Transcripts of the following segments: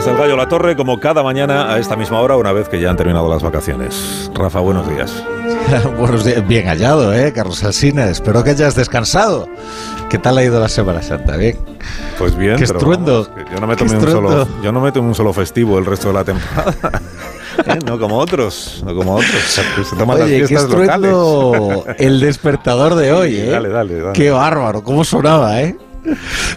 desde el Gallo La Torre, como cada mañana a esta misma hora, una vez que ya han terminado las vacaciones. Rafa, buenos días. buenos días, bien hallado, ¿eh, Carlos Alsina? Espero que hayas descansado. ¿Qué tal ha ido la Semana Santa? ¿Bien? Pues bien, ¿Qué estruendo? yo, no me tomé un solo, yo no me tomé un solo festivo el resto de la temporada. ¿Eh? No como otros, no como otros. Se toman Oye, las fiestas qué locales. el despertador de hoy, ¿eh? Dale, dale, dale. Qué bárbaro, cómo sonaba, ¿eh?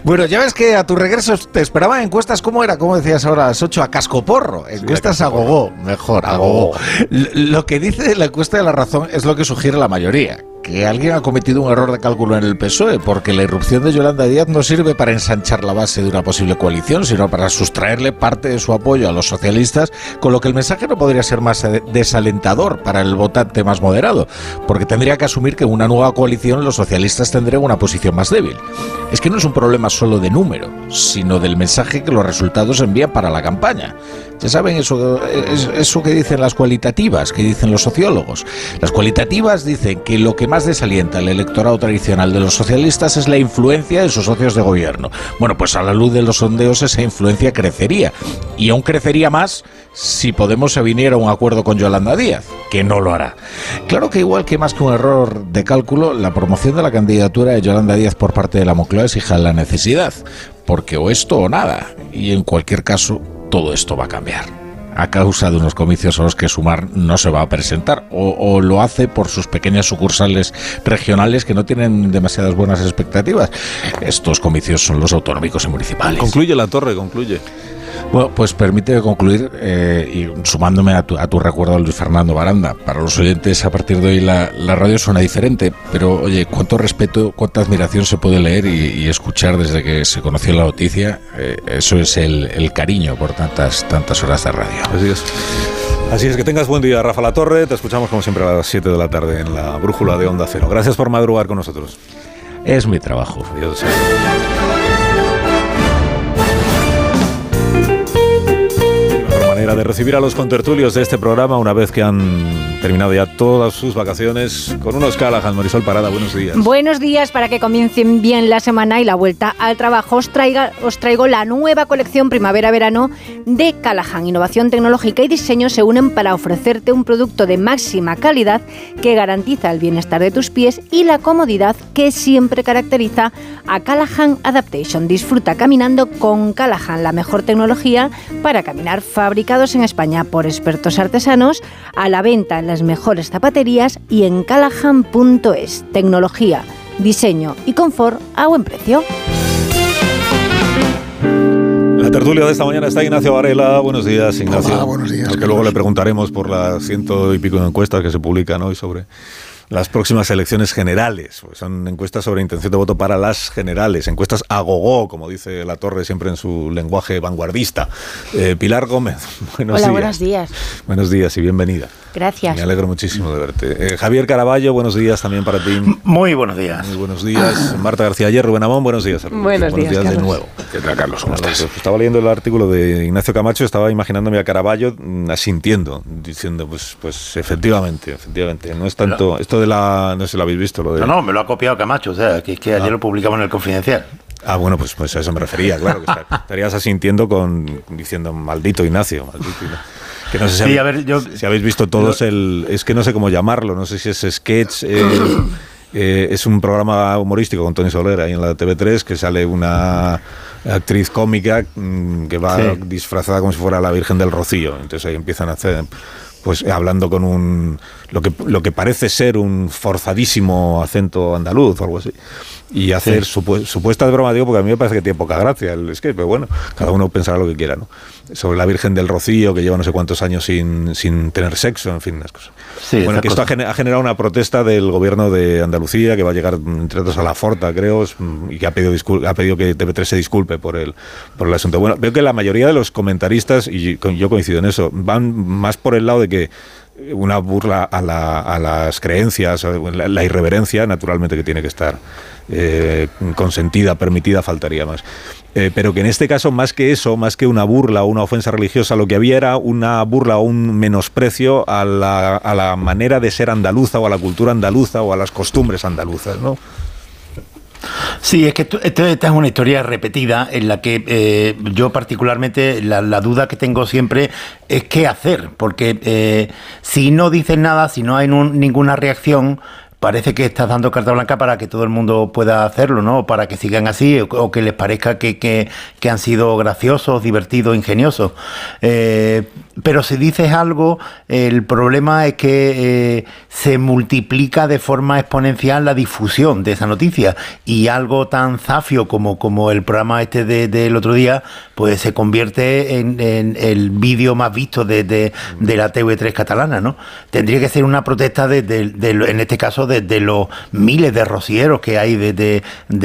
Bueno, ya ves que a tu regreso te esperaban encuestas, ¿cómo era? ¿Cómo decías ahora? A las 8 a cascoporro. Encuestas a gogó, mejor, a gogó. Lo que dice la encuesta de la razón es lo que sugiere la mayoría que alguien ha cometido un error de cálculo en el PSOE, porque la irrupción de Yolanda Díaz no sirve para ensanchar la base de una posible coalición, sino para sustraerle parte de su apoyo a los socialistas, con lo que el mensaje no podría ser más desalentador para el votante más moderado, porque tendría que asumir que en una nueva coalición los socialistas tendrían una posición más débil. Es que no es un problema solo de número, sino del mensaje que los resultados envían para la campaña. Ya saben eso, eso que dicen las cualitativas, que dicen los sociólogos. Las cualitativas dicen que lo que más desalienta el electorado tradicional de los socialistas es la influencia de sus socios de gobierno. Bueno, pues a la luz de los sondeos esa influencia crecería. Y aún crecería más si Podemos se viniera a un acuerdo con Yolanda Díaz, que no lo hará. Claro que igual que más que un error de cálculo, la promoción de la candidatura de Yolanda Díaz por parte de la Moncloa exige la necesidad, porque o esto o nada, y en cualquier caso todo esto va a cambiar a causa de unos comicios a los que Sumar no se va a presentar o, lo hace por sus pequeñas sucursales regionales que no tienen demasiadas buenas expectativas. Estos comicios son los autonómicos y municipales. Concluye la torre, concluye. Bueno, pues permite concluir eh, y sumándome a tu, a tu, recuerdo Luis Fernando Baranda. Para los oyentes, a partir de hoy la, radio suena diferente, pero oye, cuánto respeto, cuánta admiración se puede leer y, escuchar desde que se conoció la noticia. Eh, eso es el, cariño por tantas, tantas horas de radio. Así es. Así es, que tengas buen día, Rafa La Torre. Te escuchamos como siempre a las 7 de la tarde en la brújula de Onda Cero. Gracias por madrugar con nosotros. Es mi trabajo. Adiós. De recibir a los contertulios de este programa una vez que han terminado ya todas sus vacaciones con unos Callahan. Marisol Parada, buenos días. Buenos días, para que comiencen bien la semana y la vuelta al trabajo os, traiga, os traigo la nueva colección primavera-verano de Callahan. Innovación tecnológica y diseño se unen para ofrecerte un producto de máxima calidad que garantiza el bienestar de tus pies y la comodidad que siempre caracteriza a Callahan Adaptation. Disfruta caminando con Callahan, la mejor tecnología para caminar fábrica en España por expertos artesanos, a la venta en las mejores zapaterías y en callahan.es. Tecnología, diseño y confort a buen precio. La tertulia de esta mañana está Ignacio Varela. Buenos días, Ignacio. Hola, buenos días. Que luego le preguntaremos por las ciento y pico de encuestas que se publican hoy sobre las próximas elecciones generales. Pues son encuestas sobre intención de voto para las generales, encuestas a gogo, como dice La Torre siempre en su lenguaje vanguardista. Eh, Pilar Gómez, buenos Hola, días. buenos días. Buenos días y bienvenida. Gracias. Me alegro muchísimo de verte. Eh, Javier Caraballo, buenos días también para ti. Muy buenos días. Muy buenos días. Marta García Ayer, Rubén Amón, buenos días. Buenos, días, de nuevo. ¿Qué tal, Carlos? ¿Cómo estás? Estaba leyendo el artículo de Ignacio Camacho, estaba imaginándome a Caraballo mm, asintiendo, diciendo, pues, pues efectivamente, efectivamente. No es tanto, esto de la, no sé, lo habéis visto. Lo de, no, no, me lo ha copiado Camacho, o sea, que, es que ayer lo publicamos en el Confidencial. Ah, bueno, pues, pues a eso me refería, claro. Que estarías asintiendo con diciendo maldito Ignacio, maldito Ignacio. Que no sé si, sí, habéis, a ver, yo, si habéis visto todos el... Es que no sé cómo llamarlo, no sé si es sketch... Eh, eh, es un programa humorístico con Tony Soler ahí en la TV3 que sale una actriz cómica mm, que va disfrazada como si fuera la Virgen del Rocío. Entonces ahí empiezan a hacer pues hablando con un lo que lo que parece ser un forzadísimo acento andaluz o algo así y hacer sí. supuesta de broma, digo, porque a mí me parece que tiene poca gracia el sketch, pero bueno, cada uno pensará lo que quiera, ¿no? Sobre la Virgen del Rocío, que lleva no sé cuántos años sin, sin tener sexo, en fin, las cosas. Sí, bueno, que esto ha generado una protesta del gobierno de Andalucía, que va a llegar, entre otros, a la Forta, creo, y que ha pedido, ha pedido que TV3 se disculpe por el, por el asunto. Bueno, veo que la mayoría de los comentaristas, y yo coincido en eso, van más por el lado de que una burla a, la, a las creencias, la, la, irreverencia, naturalmente, que tiene que estar eh, consentida, permitida, faltaría más. Eh, pero que en este caso, más que eso, más que una burla o una ofensa religiosa, lo que había era una burla o un menosprecio a la, a la manera de ser andaluza o a la cultura andaluza o a las costumbres andaluzas, ¿no? Sí, es que esta es una historia repetida en la que eh, yo particularmente la, duda que tengo siempre es qué hacer, porque si no dicen nada, si no hay un, ninguna reacción, parece que estás dando carta blanca para que todo el mundo pueda hacerlo, ¿no? Para que sigan así o, que les parezca que, que, que, han sido graciosos, divertidos, ingeniosos. Eh, pero si dices algo, el problema es que eh, se multiplica de forma exponencial la difusión de esa noticia y algo tan zafio como, como el programa este del de, otro día, pues se convierte en, en el vídeo más visto de, de, la TV3 catalana, ¿no? Tendría que ser una protesta en este caso de, los miles de rocieros que hay de,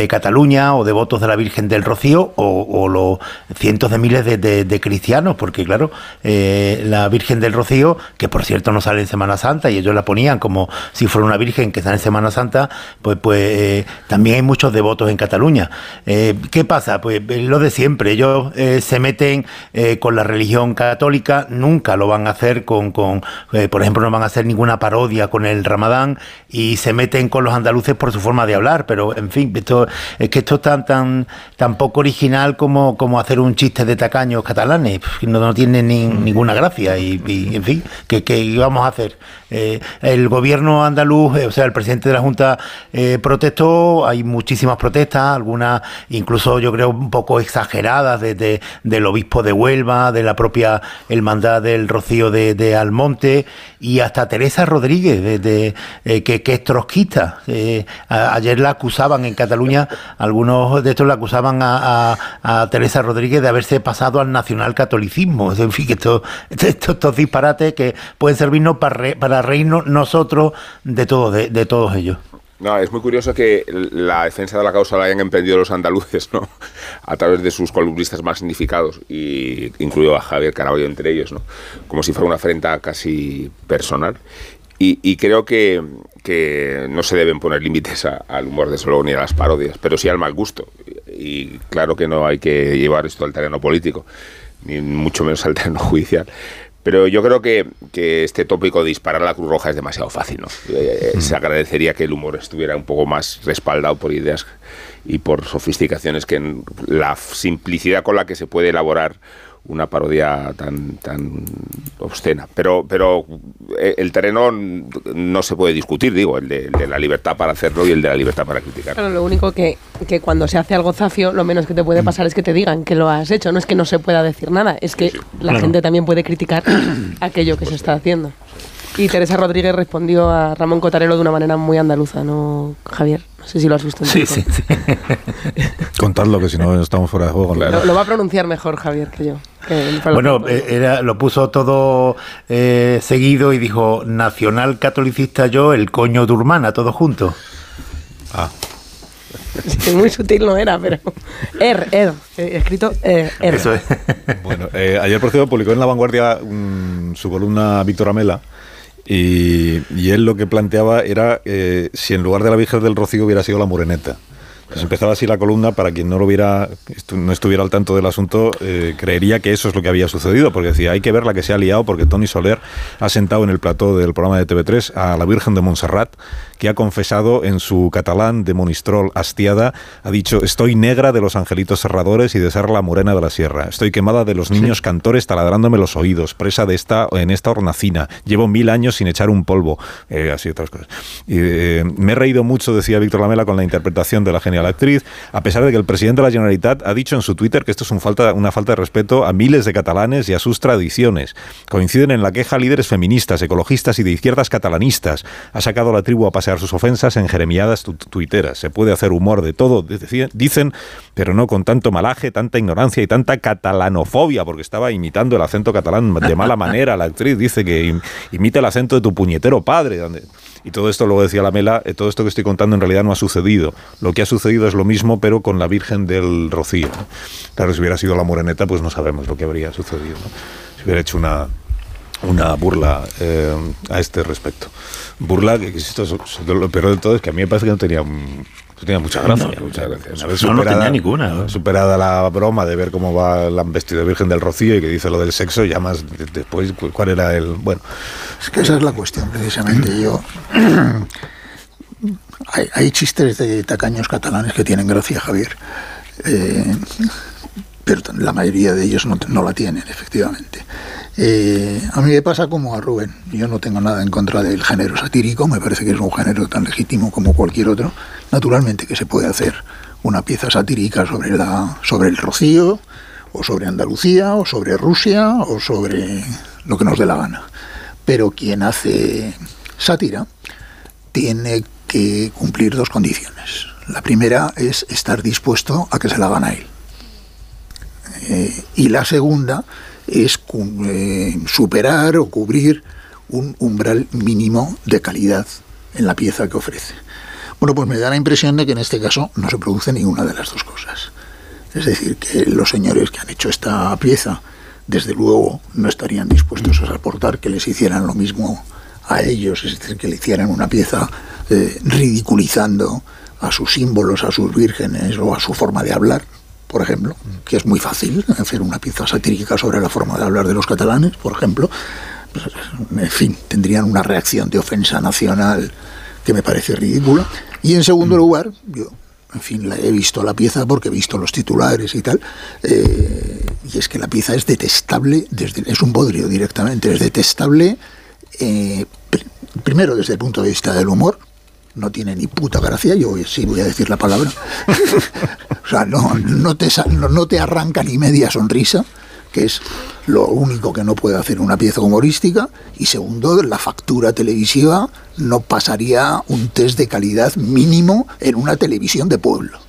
Cataluña o de votos de la Virgen del Rocío o, o los cientos de miles de, cristianos, porque claro, eh, la Virgen del Rocío, que por cierto no sale en Semana Santa y ellos la ponían como si fuera una Virgen que sale en Semana Santa, pues, pues eh, también hay muchos devotos en Cataluña. Eh, ¿Qué pasa? Pues eh, lo de siempre, ellos se meten con la religión católica, nunca lo van a hacer con, con por ejemplo, no van a hacer ninguna parodia con el Ramadán y se meten con los andaluces por su forma de hablar, pero en fin, esto, es que esto es tan, tan, tan poco original como, como hacer un chiste de tacaños catalanes, no, no tiene ni, ninguna gracia y, en fin, ¿qué, íbamos a hacer? Eh, el gobierno andaluz, eh, o sea, el presidente de la Junta eh, protestó, hay muchísimas protestas, algunas incluso yo creo un poco exageradas desde del obispo de Huelva, de la propia hermandad del Rocío de, Almonte y hasta Teresa Rodríguez, de, que, es trotskista. ayer la acusaban en Cataluña, algunos de estos la acusaban a, Teresa Rodríguez de haberse pasado al nacionalcatolicismo. En fin, que esto, estos, estos disparates que pueden servirnos para, para reírnos nosotros de, todo, de, de todos ellos. No, es muy curioso que la defensa de la causa la hayan emprendido los andaluces, ¿no? A través de sus columnistas más significados, y incluido a Javier Caraballo entre ellos, ¿no? Como si fuera una afrenta casi personal. Y, y creo que, que, no se deben poner límites al humor de solo ni a las parodias, pero sí al mal gusto. Y claro que no hay que llevar esto al terreno político ni mucho menos al terreno judicial. Pero yo creo que, que, este tópico de disparar a la Cruz Roja es demasiado fácil. ¿no? Eh, eh, se agradecería que el humor estuviera un poco más respaldado por ideas y por sofisticaciones que la simplicidad con la que se puede elaborar una parodia tan, tan obscena. Pero, pero eh, el terreno no se puede discutir, digo, el de, la libertad para hacerlo y el de la libertad para criticar. Claro, lo único que, que cuando se hace algo zafio, lo menos que te puede pasar es que te digan que lo has hecho. No es que no se pueda decir nada, es que la gente también puede criticar aquello que se está haciendo. Y Teresa Rodríguez respondió a Ramón Cotarelo de una manera muy andaluza, ¿no, Javier? No sé si lo has visto. sí, sí, sí, Contadlo, que si no estamos fuera de juego. Lo, va a pronunciar mejor Javier que yo. bueno, eh, era, lo puso todo eh, seguido y dijo, nacional catolicista yo, el coño de Urmana, todo junto. Ah. muy sutil no era, pero. Er, er, escrito er, er. Eso es. bueno, eh, ayer, por cierto, publicó en La Vanguardia su columna Víctor Amela y, él lo que planteaba era eh, si en lugar de la Virgen del Rocío hubiera sido la Moreneta. Pues empezaba así la columna para quien no lo hubiera, no estuviera al tanto del asunto, eh, creería que eso es lo que había sucedido, porque decía, hay que ver la que se ha liado, porque Tony Soler ha sentado en el plató del programa de TV3 a la Virgen de Montserrat, que ha confesado en su catalán de Monistrol hastiada, ha dicho, estoy negra de los angelitos cerradores y de ser la morena de la sierra, estoy quemada de los niños cantores taladrándome los oídos, presa de esta, en esta hornacina, llevo mil años sin echar un polvo, eh, así otras cosas. Eh, me he reído mucho, decía Víctor Lamela, con la interpretación de la genial actriz, a pesar de que el presidente de la Generalitat ha dicho en su Twitter que esto es un falta, una falta de respeto a miles de catalanes y a sus tradiciones. Coinciden en la queja líderes feministas, ecologistas y de izquierdas catalanistas. Ha sacado la tribu a pasar sus ofensas en jeremiadas tuiteras. Se puede hacer humor de todo, dicen, pero no con tanto malaje, tanta ignorancia y tanta catalanofobia, porque estaba imitando el acento catalán de mala manera. La actriz dice que imita el acento de tu puñetero padre. Donde, y todo esto, luego decía la Mela, eh, todo esto que estoy contando en realidad no ha sucedido. Lo que ha sucedido es lo mismo, pero con la Virgen del Rocío. Claro, si hubiera sido la Moreneta, pues no sabemos lo que habría sucedido. Si hubiera hecho una, una burla eh, a este respecto. Burla, que esto, lo peor de todo es que a mí me parece que no tenía, no tenía mucha gracia. No, muchas gracias. no, tenía ninguna. Superada la broma de ver cómo va la vestida de Virgen del Rocío y que dice lo del sexo, ya más después, ¿cuál era el...? Bueno. Es que esa es la cuestión, precisamente. Yo hay, chistes de tacaños catalanes que tienen gracia, Javier. Eh, pero la mayoría de ellos no, la tienen, efectivamente. Eh, a mí me pasa como a Rubén. Yo no tengo nada en contra del género satírico, me parece que es un género tan legítimo como cualquier otro. Naturalmente que se puede hacer una pieza satírica sobre, la, sobre el Rocío, o sobre Andalucía, o sobre Rusia, o sobre lo que nos dé la gana. Pero quien hace sátira tiene que cumplir dos condiciones. La primera es estar dispuesto a que se la hagan a él. Eh, y la segunda es eh, superar o cubrir un umbral mínimo de calidad en la pieza que ofrece. Bueno, pues me da la impresión de que en este caso no se produce ninguna de las dos cosas. Es decir, que los señores que han hecho esta pieza, desde luego, no estarían dispuestos a soportar que les hicieran lo mismo a ellos, es decir, que le hicieran una pieza eh, ridiculizando a sus símbolos, a sus vírgenes o a su forma de hablar, por ejemplo, que es muy fácil hacer una pieza satírica sobre la forma de hablar de los catalanes, por ejemplo. Pues, en fin, tendrían una reacción de ofensa nacional que me parece ridícula. Y en segundo mm. lugar, yo, en fin, la he visto la pieza porque he visto los titulares y tal, eh, y es que la pieza es detestable, desde, es un bodrio directamente, es detestable eh, primero desde el punto de vista del humor, no tiene ni puta gracia, yo sí voy a decir la palabra. o sea, no, no, te, no, te arranca ni media sonrisa, que es lo único que no puede hacer una pieza humorística. Y segundo, la factura televisiva no pasaría un test de calidad mínimo en una televisión de pueblo.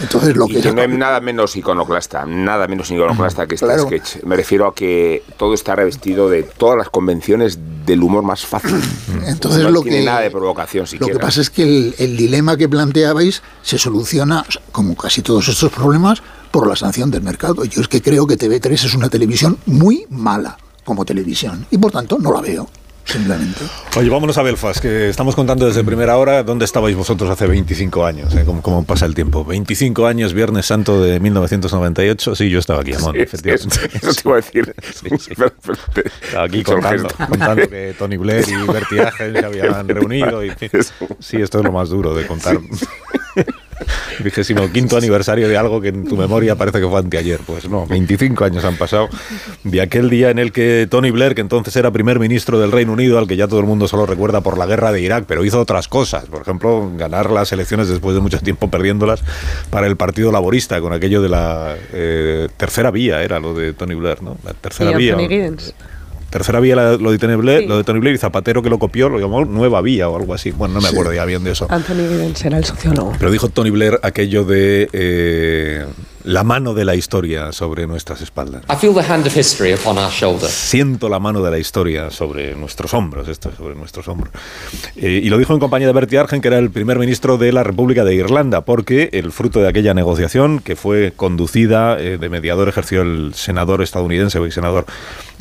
Entonces, lo que, no es nada menos iconoclasta, nada menos iconoclasta que este sketch. Me refiero a que todo está revestido de todas las convenciones del humor más fácil. Entonces, no lo tiene que, nada de provocación siquiera. Lo que pasa es que el, dilema que planteabais se soluciona, como casi todos estos problemas, por la sanción del mercado. Yo es que creo que TV3 es una televisión muy mala como televisión y por tanto no la veo simplemente. Oye, vámonos a Belfast, que estamos contando desde primera hora dónde estabais vosotros hace 25 años, eh? ¿Cómo, pasa el tiempo. 25 años, Viernes Santo de 1998. Sí, yo estaba aquí, Amón, efectivamente. Eso, te iba a decir. estaba aquí contando, contando, que Tony Blair y Bertie se habían reunido. Y, sí, esto es lo más duro de contar. vigésimo quinto aniversario de algo que en tu memoria parece que fue anteayer. Pues no, 25 años han pasado de aquel día en el que Tony Blair, que entonces era primer ministro del Reino Unido, al que ya todo el mundo solo recuerda por la guerra de Irak, pero hizo otras cosas. Por ejemplo, ganar las elecciones después de mucho tiempo perdiéndolas para el Partido Laborista, con aquello de la eh, tercera vía, era lo de Tony Blair, ¿no? La tercera vía tercera vía lo de, Tony Blair, lo de Tony Blair y Zapatero que lo copió lo llamó nueva vía o algo así. Bueno, no me acuerdo ya bien de eso. Anthony Giddens era el sociólogo. Pero dijo Tony Blair aquello de eh, la mano de la historia sobre nuestras espaldas. Siento la mano de la historia sobre nuestros hombros, esto sobre nuestros hombros. Eh, y lo dijo en compañía de Bertie Argen, que era el primer ministro de la República de Irlanda, porque el fruto de aquella negociación que fue conducida eh, de mediador ejerció el senador estadounidense, el senador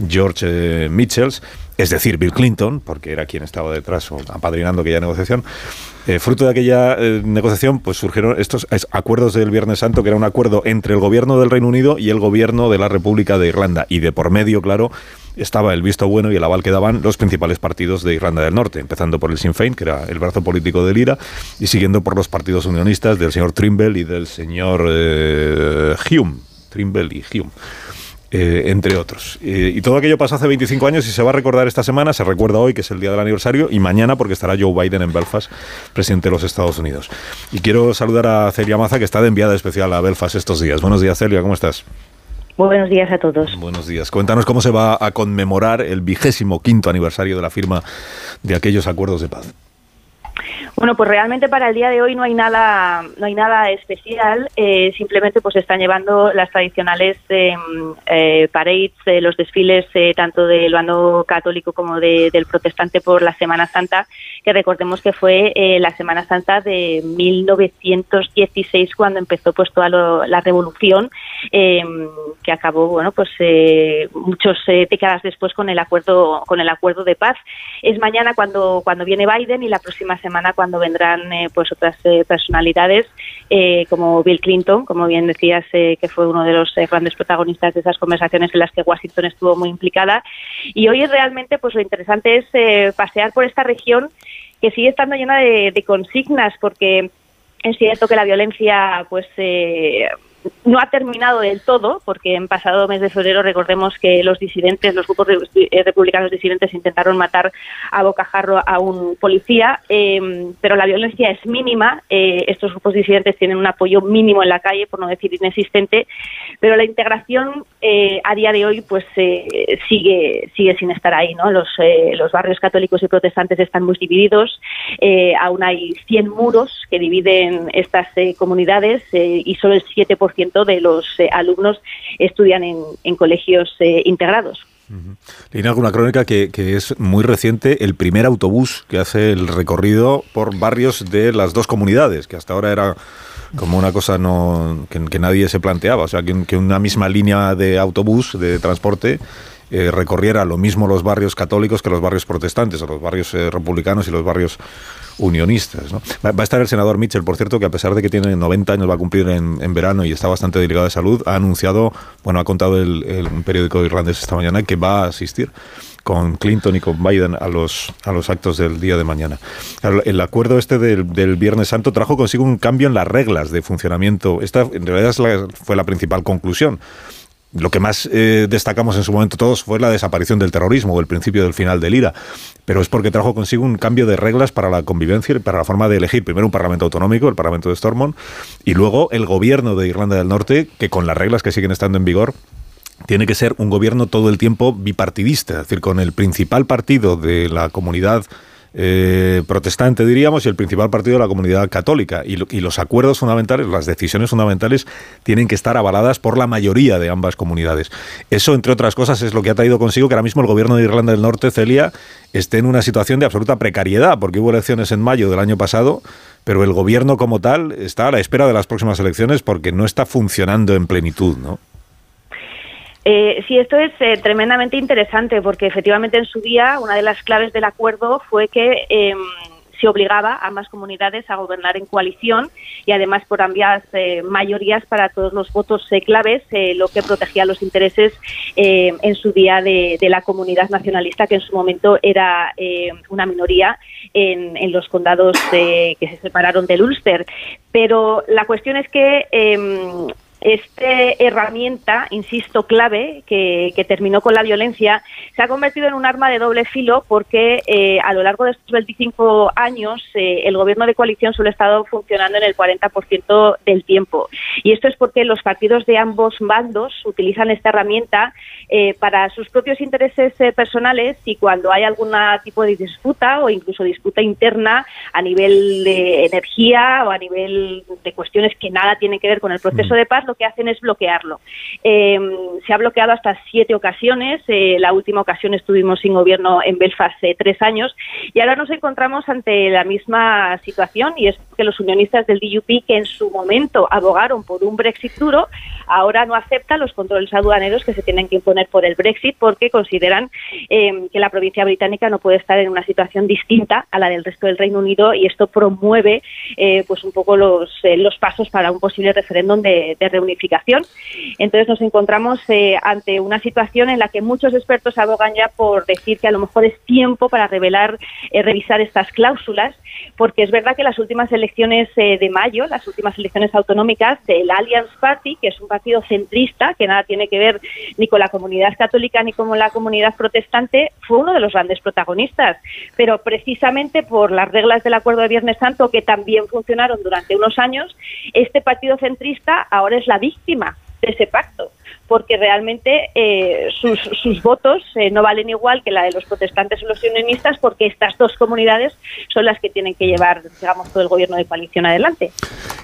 George eh, Mitchells, es decir, Bill Clinton, porque era quien estaba detrás o apadrinando aquella negociación, eh, fruto de aquella eh, negociación, pues surgieron estos acuerdos del Viernes Santo, que era un acuerdo entre el gobierno del Reino Unido y el gobierno de la República de Irlanda. Y de por medio, claro, estaba el visto bueno y el aval que daban los principales partidos de Irlanda del Norte, empezando por el Sinn Féin, que era el brazo político del IRA, y siguiendo por los partidos unionistas del señor Trimble y del señor eh, Hume. Trimble y Hume. Eh, entre otros. Eh, y todo aquello pasó hace 25 años y se va a recordar esta semana, se recuerda hoy que es el día del aniversario y mañana porque estará Joe Biden en Belfast, presidente de los Estados Unidos. Y quiero saludar a Celia Maza que está de enviada especial a Belfast estos días. Buenos días Celia, ¿cómo estás? Muy buenos días a todos. Buenos días. Cuéntanos cómo se va a conmemorar el vigésimo quinto aniversario de la firma de aquellos acuerdos de paz. Bueno, pues realmente para el día de hoy no hay nada, no hay nada especial. Eh, simplemente pues están llevando las tradicionales em, eh, parades, eh, los desfiles tanto del bando católico como del protestante por la Semana Santa, que recordemos que fue la Semana Santa de 1916 cuando empezó pues toda la revolución em, que acabó, bueno, pues muchos décadas después con el acuerdo con el acuerdo de paz. Es mañana cuando cuando viene Biden y la próxima semana cuando cuando vendrán eh, pues otras eh, personalidades eh, como Bill Clinton, como bien decías, que fue uno de los grandes protagonistas de esas conversaciones en las que Washington estuvo muy implicada. Y hoy realmente pues lo interesante es pasear por esta región que sigue estando llena de, de consignas, porque es cierto que la violencia pues eh, no ha terminado del todo, porque en pasado mes de febrero recordemos que los disidentes, los grupos eh, republicanos disidentes intentaron matar a bocajarro a un policía, eh, pero la violencia es mínima. Eh, estos grupos disidentes tienen un apoyo mínimo en la calle, por no decir inexistente, pero la integración a día de hoy pues sigue sigue sin estar ahí. ¿no? Los, los barrios católicos y protestantes están muy divididos, aún hay 100 muros que dividen estas comunidades y solo el 7% de los eh, alumnos estudian en, colegios eh, integrados. Tiene alguna crónica que, es muy reciente, el primer autobús que hace el recorrido por barrios de las dos comunidades, que hasta ahora era como una cosa no, que, nadie se planteaba, o sea, que, una misma línea de autobús, de transporte, eh, recorriera lo mismo los barrios católicos que los barrios protestantes, o los barrios republicanos y los barrios unionistas. Va, a estar el senador Mitchell, por cierto, que a pesar de que tiene 90 años, va a cumplir en, verano y está bastante delicado de salud, ha anunciado, bueno, ha contado el, un periódico irlandés esta mañana que va a asistir con Clinton y con Biden a los, a los actos del día de mañana. El acuerdo este del, del Viernes Santo trajo consigo un cambio en las reglas de funcionamiento. Esta en realidad fue la principal conclusión lo que más eh, destacamos en su momento todos fue la desaparición del terrorismo o el principio del final del IRA, pero es porque trajo consigo un cambio de reglas para la convivencia y para la forma de elegir. Primero un parlamento autonómico, el parlamento de Stormont, y luego el gobierno de Irlanda del Norte, que con las reglas que siguen estando en vigor tiene que ser un gobierno todo el tiempo bipartidista, es decir, con el principal partido de la comunidad eh, protestante, diríamos, y el principal partido de la comunidad católica. Y, los acuerdos fundamentales, las decisiones fundamentales, tienen que estar avaladas por la mayoría de ambas comunidades. Eso, entre otras cosas, es lo que ha traído consigo que ahora mismo el gobierno de Irlanda del Norte, Celia, esté en una situación de absoluta precariedad, porque hubo elecciones en mayo del año pasado, pero el gobierno como tal está a la espera de las próximas elecciones porque no está funcionando en plenitud, ¿no? Eh, sí, esto es eh, tremendamente interesante porque efectivamente en su día una de las claves del acuerdo fue que em, se obligaba a ambas comunidades a gobernar en coalición y además por ambas eh, mayorías para todos los votos claves, lo que protegía los intereses en su día de, la comunidad nacionalista, que en su momento era una minoría en, en los condados que se separaron del Ulster. Pero la cuestión es que em, esta herramienta, insisto, clave, que, terminó con la violencia, se ha convertido en un arma de doble filo porque eh, a lo largo de estos 25 años eh, el gobierno de coalición solo ha estado funcionando en el 40% del tiempo. Y esto es porque los partidos de ambos bandos utilizan esta herramienta eh, para sus propios intereses personales y cuando hay algún tipo de disputa o incluso disputa interna a nivel de energía o a nivel de cuestiones que nada tienen que ver con el proceso de paz, lo que hacen es bloquearlo. Eh, se ha bloqueado hasta siete ocasiones. Eh, la última ocasión estuvimos sin gobierno en Belfast hace tres años y ahora nos encontramos ante la misma situación y es que los unionistas del DUP que en su momento abogaron por un Brexit duro, ahora no aceptan los controles aduaneros que se tienen que imponer por el Brexit porque consideran eh, que la provincia británica no puede estar en una situación distinta a la del resto del Reino Unido y esto promueve pues un poco los, los pasos para un posible referéndum de, de unificación. Entonces nos encontramos eh, ante una situación en la que muchos expertos abogan ya por decir que a lo mejor es tiempo para revelar, eh, revisar estas cláusulas, porque es verdad que las últimas elecciones eh, de mayo, las últimas elecciones autonómicas del Alliance Party, que es un partido centrista que nada tiene que ver ni con la comunidad católica ni con la comunidad protestante, fue uno de los grandes protagonistas. Pero precisamente por las reglas del Acuerdo de Viernes Santo, que también funcionaron durante unos años, este partido centrista ahora es la víctima de ese pacto, porque realmente eh, sus, sus, votos eh, no valen igual que la de los protestantes o los unionistas, porque estas dos comunidades son las que tienen que llevar, digamos, todo el gobierno de coalición adelante.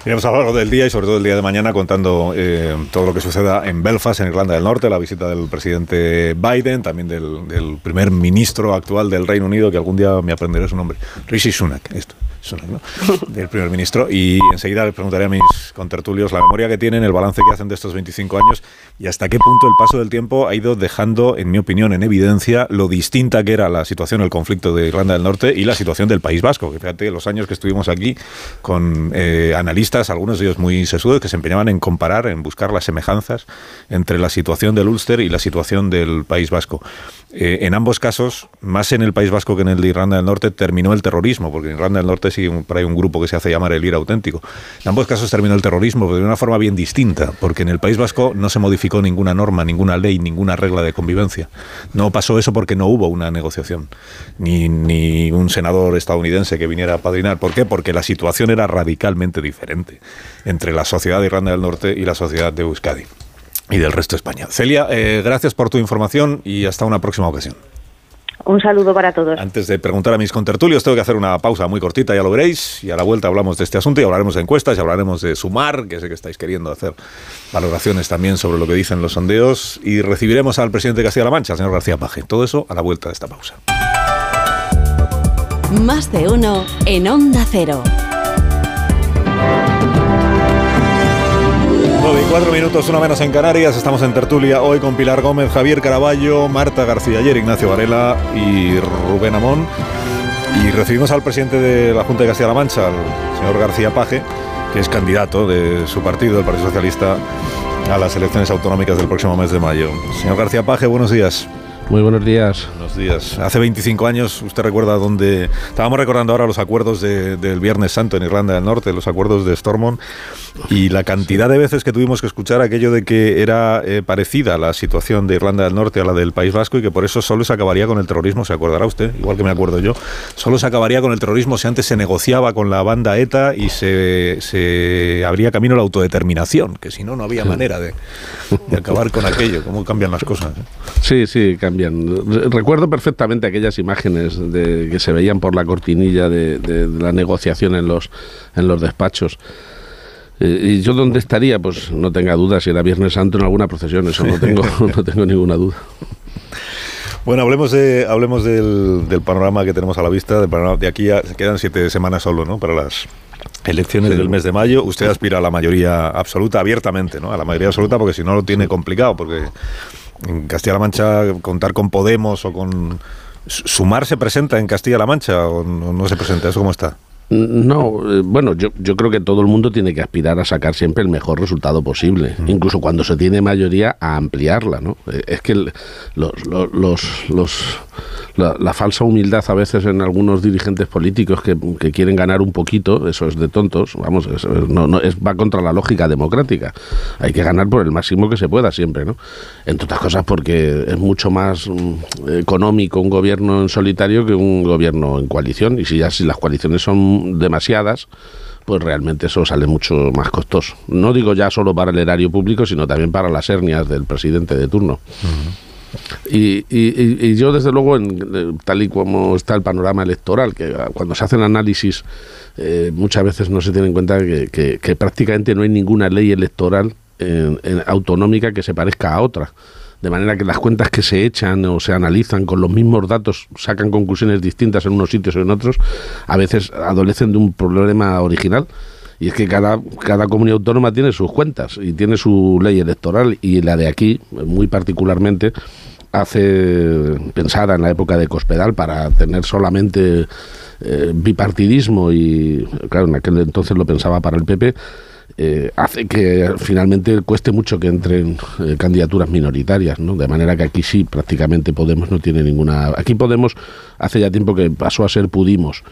Iremos a lo largo del día y sobre todo el día de mañana contando eh, todo lo que suceda en Belfast, en Irlanda del Norte, la visita del presidente Biden, también del, del primer ministro actual del Reino Unido, que algún día me aprenderé su nombre, Rishi Sunak. Esto. No, ¿no? del primer ministro. Y enseguida les preguntaré a mis contertulios la memoria que tienen, el balance que hacen de estos 25 años y hasta qué punto el paso del tiempo ha ido dejando, en mi opinión, en evidencia lo distinta que era la situación, el conflicto de Irlanda del Norte y la situación del País Vasco. Que fíjate, los años que estuvimos aquí con eh, analistas, algunos de ellos muy sesudos, que se empeñaban en comparar, en buscar las semejanzas entre la situación del Ulster y la situación del País Vasco. Eh, en ambos casos, más en el País Vasco que en el de Irlanda del Norte, terminó el terrorismo, porque en Irlanda del Norte sí por un grupo que se hace llamar el IRA auténtico. En ambos casos terminó el terrorismo, pero de una forma bien distinta, porque en el País Vasco no se modificó ninguna norma, ninguna ley, ninguna regla de convivencia. No pasó eso porque no hubo una negociación, ni, ni un senador estadounidense que viniera a padrinar. ¿Por qué? Porque la situación era radicalmente diferente entre la sociedad de Irlanda del Norte y la sociedad de Euskadi y del resto de España. Celia, eh, gracias por tu información y hasta una próxima ocasión. Un saludo para todos. Antes de preguntar a mis contertulios, tengo que hacer una pausa muy cortita, ya lo veréis, y a la vuelta hablamos de este asunto y hablaremos de encuestas y hablaremos de sumar, que sé que estáis queriendo hacer valoraciones también sobre lo que dicen los sondeos, y recibiremos al presidente de Castilla-La Mancha, el señor García Paje. Todo eso a la vuelta de esta pausa. Más de uno en Onda Cero. 9 y 4 minutos, una menos en Canarias. Estamos en tertulia hoy con Pilar Gómez, Javier Caraballo, Marta García ayer, Ignacio Varela y Rubén Amón. Y recibimos al presidente de la Junta de Castilla-La Mancha, al señor García Paje, que es candidato de su partido, el Partido Socialista, a las elecciones autonómicas del próximo mes de mayo. Señor García Paje, buenos días. Muy buenos días. Buenos días. Hace 25 años, usted recuerda dónde... Estábamos recordando ahora los acuerdos de- del Viernes Santo en Irlanda del Norte, los acuerdos de Stormont, y la cantidad de veces que tuvimos que escuchar aquello de que era eh, parecida la situación de Irlanda del Norte a la del País Vasco y que por eso solo se acabaría con el terrorismo, se acordará usted, igual que me acuerdo yo, solo se acabaría con el terrorismo si antes se negociaba con la banda ETA y se, se abría camino a la autodeterminación, que si no, no había manera de, de acabar con aquello, cómo cambian las cosas. ¿eh? Sí, sí, cambian. Re- Recuerdo perfectamente aquellas imágenes de, que se veían por la cortinilla de, de- de la negociación en los, en los despachos. Eh, ¿Y yo dónde estaría? Pues no tenga duda si era Viernes Santo en alguna procesión, eso no tengo, no tengo ninguna duda. Bueno, hablemos de hablemos del, del panorama que tenemos a la vista. del panorama- de aquí a, quedan siete semanas solo, ¿no? Para las elecciones del mes de mayo. Usted aspira a la mayoría absoluta, abiertamente, ¿no? A la mayoría absoluta, porque si no lo tiene complicado, porque en Castilla-La Mancha contar con Podemos o con Sumar se presenta en Castilla-La Mancha o no, no se presenta. ¿Eso cómo está? No, eh, bueno, yo, yo creo que todo el mundo tiene que aspirar a sacar siempre el mejor resultado posible, incluso cuando se tiene mayoría a ampliarla, ¿no? Eh, Es que los, los- los- la, falsa humildad a veces en algunos dirigentes políticos que, quieren ganar un poquito, eso es de tontos, vamos, no, es, va contra la lógica democrática. Hay que ganar por el máximo que se pueda siempre, ¿no? Entre otras cosas porque es mucho más mm, económico un gobierno en solitario que un gobierno en coalición, y si ya si las coaliciones son demasiadas, pues realmente eso sale mucho más costoso. No digo ya solo para el erario público, sino también para las hernias del presidente de turno. Y- y- y yo, desde luego, en- tal y como está el panorama electoral, que ah, cuando se hacen análisis eh, muchas veces no se tiene en cuenta que, que- que prácticamente no hay ninguna ley electoral en autonómica que se parezca a otra. De manera que las cuentas que se echan o se analizan con los mismos datos sacan conclusiones distintas en unos sitios o en otros, a veces adolecen de un problema original. Y es que cada, cada comunidad autónoma tiene sus cuentas y tiene su ley electoral. Y la de aquí, muy particularmente, hace pensar en la época de Cospedal para tener solamente eh, bipartidismo y, claro, en aquel entonces lo pensaba para el PP, eh, hace que finalmente cueste mucho que entren eh, candidaturas minoritarias, ¿no? De manera que aquí sí, prácticamente Podemos no tiene ninguna... Aquí Podemos hace ya tiempo que pasó a ser Pudimos.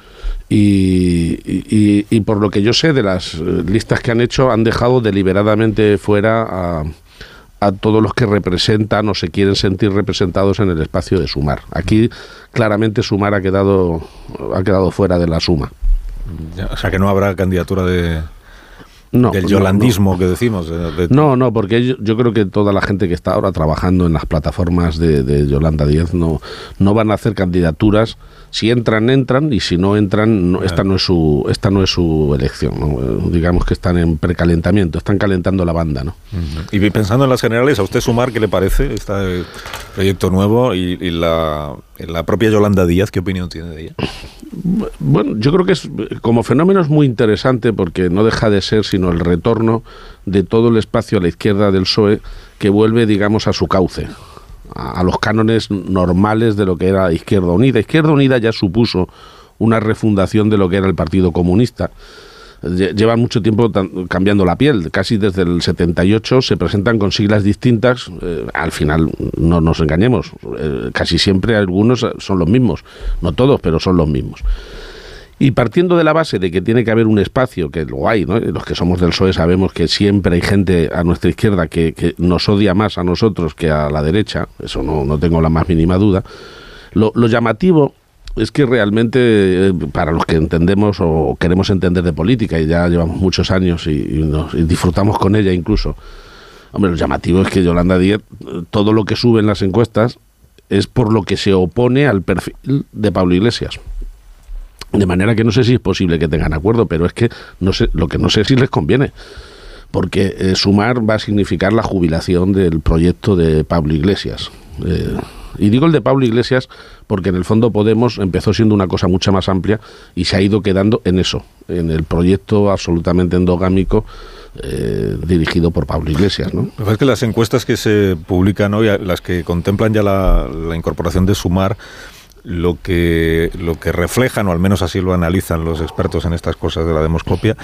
Y, y- por lo que yo sé de las eh, listas que han hecho, han dejado deliberadamente fuera a, a todos los que representan o se quieren sentir representados en el espacio de Sumar. Aquí claramente Sumar ha quedado, ha quedado fuera de la suma. O sea, que no habrá candidatura de, No, del no, yolandismo que decimos. de- de- No, no, porque yo, yo creo que toda la gente que está ahora trabajando en las plataformas de, de Yolanda Díaz no, no van a hacer candidaturas. Si entran, entran, y si no entran, no, esta no es su esta no es su elección. ¿no? Digamos que están en precalentamiento, están calentando la banda, ¿no? Y pensando en las generales, ¿a usted sumar qué le parece este proyecto nuevo y, y la, la propia Yolanda Díaz? ¿Qué opinión tiene de ella? Bueno, yo creo que es como fenómeno es muy interesante porque no deja de ser sino el retorno de todo el espacio a la izquierda del PSOE que vuelve, digamos, a su cauce, a, los cánones normales de lo que era Izquierda Unida. Izquierda Unida ya supuso una refundación de lo que era el Partido Comunista. Lle- Llevan mucho tiempo cambiando la piel, casi desde el 78 se presentan con siglas distintas, eh, al final no nos engañemos, eh, casi siempre algunos son los mismos, no todos, pero son los mismos. Y partiendo de la base de que tiene que haber un espacio, que lo hay, ¿no? los que somos del PSOE sabemos que siempre hay gente a nuestra izquierda que, que nos odia más a nosotros que a la derecha, eso no, no tengo la más mínima duda. Lo, llamativo es que realmente, eh, para los que entendemos o queremos entender de política, y ya llevamos muchos años y, nos- disfrutamos con ella incluso, hombre, lo llamativo es que Yolanda Díaz, todo lo que sube en las encuestas es por lo que se opone al perfil de Pablo Iglesias. De manera que no sé si es posible que tengan acuerdo, pero es que no sé, lo que no sé si les conviene. Porque eh, sumar va a significar la jubilación del proyecto de Pablo Iglesias. Eh, y digo el de Pablo Iglesias porque en el fondo Podemos empezó siendo una cosa mucho más amplia y se ha ido quedando en eso, en el proyecto absolutamente endogámico eh, dirigido por Pablo Iglesias. ¿no? Es que las encuestas que se publican hoy, las que contemplan ya la, la incorporación de Sumar, lo que, lo que reflejan, o al menos así lo analizan los expertos en estas cosas de la demoscopia,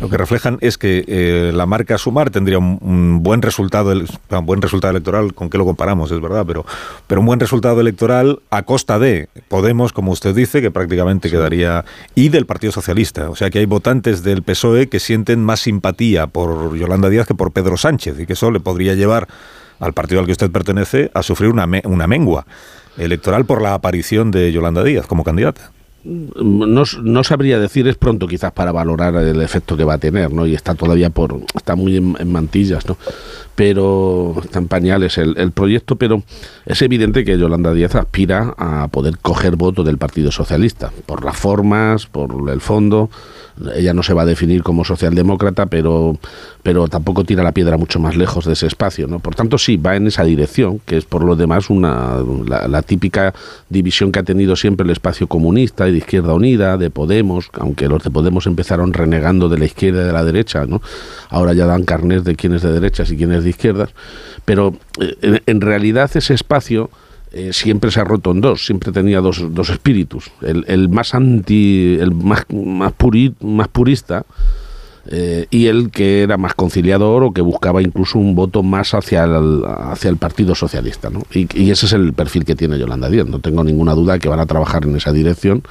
lo que reflejan es que eh, la marca Sumar tendría un, un buen resultado, el- un buen resultado electoral, ¿con qué lo comparamos? Es verdad, pero, pero un buen resultado electoral a costa de Podemos, como usted dice, que prácticamente quedaría, y del Partido Socialista. O sea que hay votantes del PSOE que sienten más simpatía por Yolanda Díaz que por Pedro Sánchez, y que eso le podría llevar al partido al que usted pertenece a sufrir una, me- una mengua electoral por la aparición de Yolanda Díaz como candidata. no, no sabría decir, es pronto quizás para valorar el efecto que va a tener, ¿no? Y está todavía por, está muy en, mantillas, ¿no? Pero está en pañales el, el proyecto, pero es evidente que Yolanda Díaz aspira a poder coger voto del Partido Socialista, por las formas, por el fondo. Ella no se va a definir como socialdemócrata, pero, pero tampoco tira la piedra mucho más lejos de ese espacio, ¿no? Por tanto, sí, va en esa dirección, que es por lo demás una, la, típica división que ha tenido siempre el espacio comunista y de Izquierda Unida, de Podemos, aunque los de Podemos empezaron renegando de la izquierda y de la derecha, ¿no? Ahora ya dan carnet de quién es de derechas y quién es de izquierdas, pero eh, en realidad ese espacio eh, siempre se ha roto en dos, siempre tenía dos, dos espíritus. El, el más anti, el más, más, puri- más purista eh, y el que era más conciliador o que buscaba incluso un voto más hacia el, hacia el Partido Socialista. ¿no? Y, ese es el perfil que tiene Yolanda Díaz. No tengo ninguna duda que van a trabajar en esa dirección.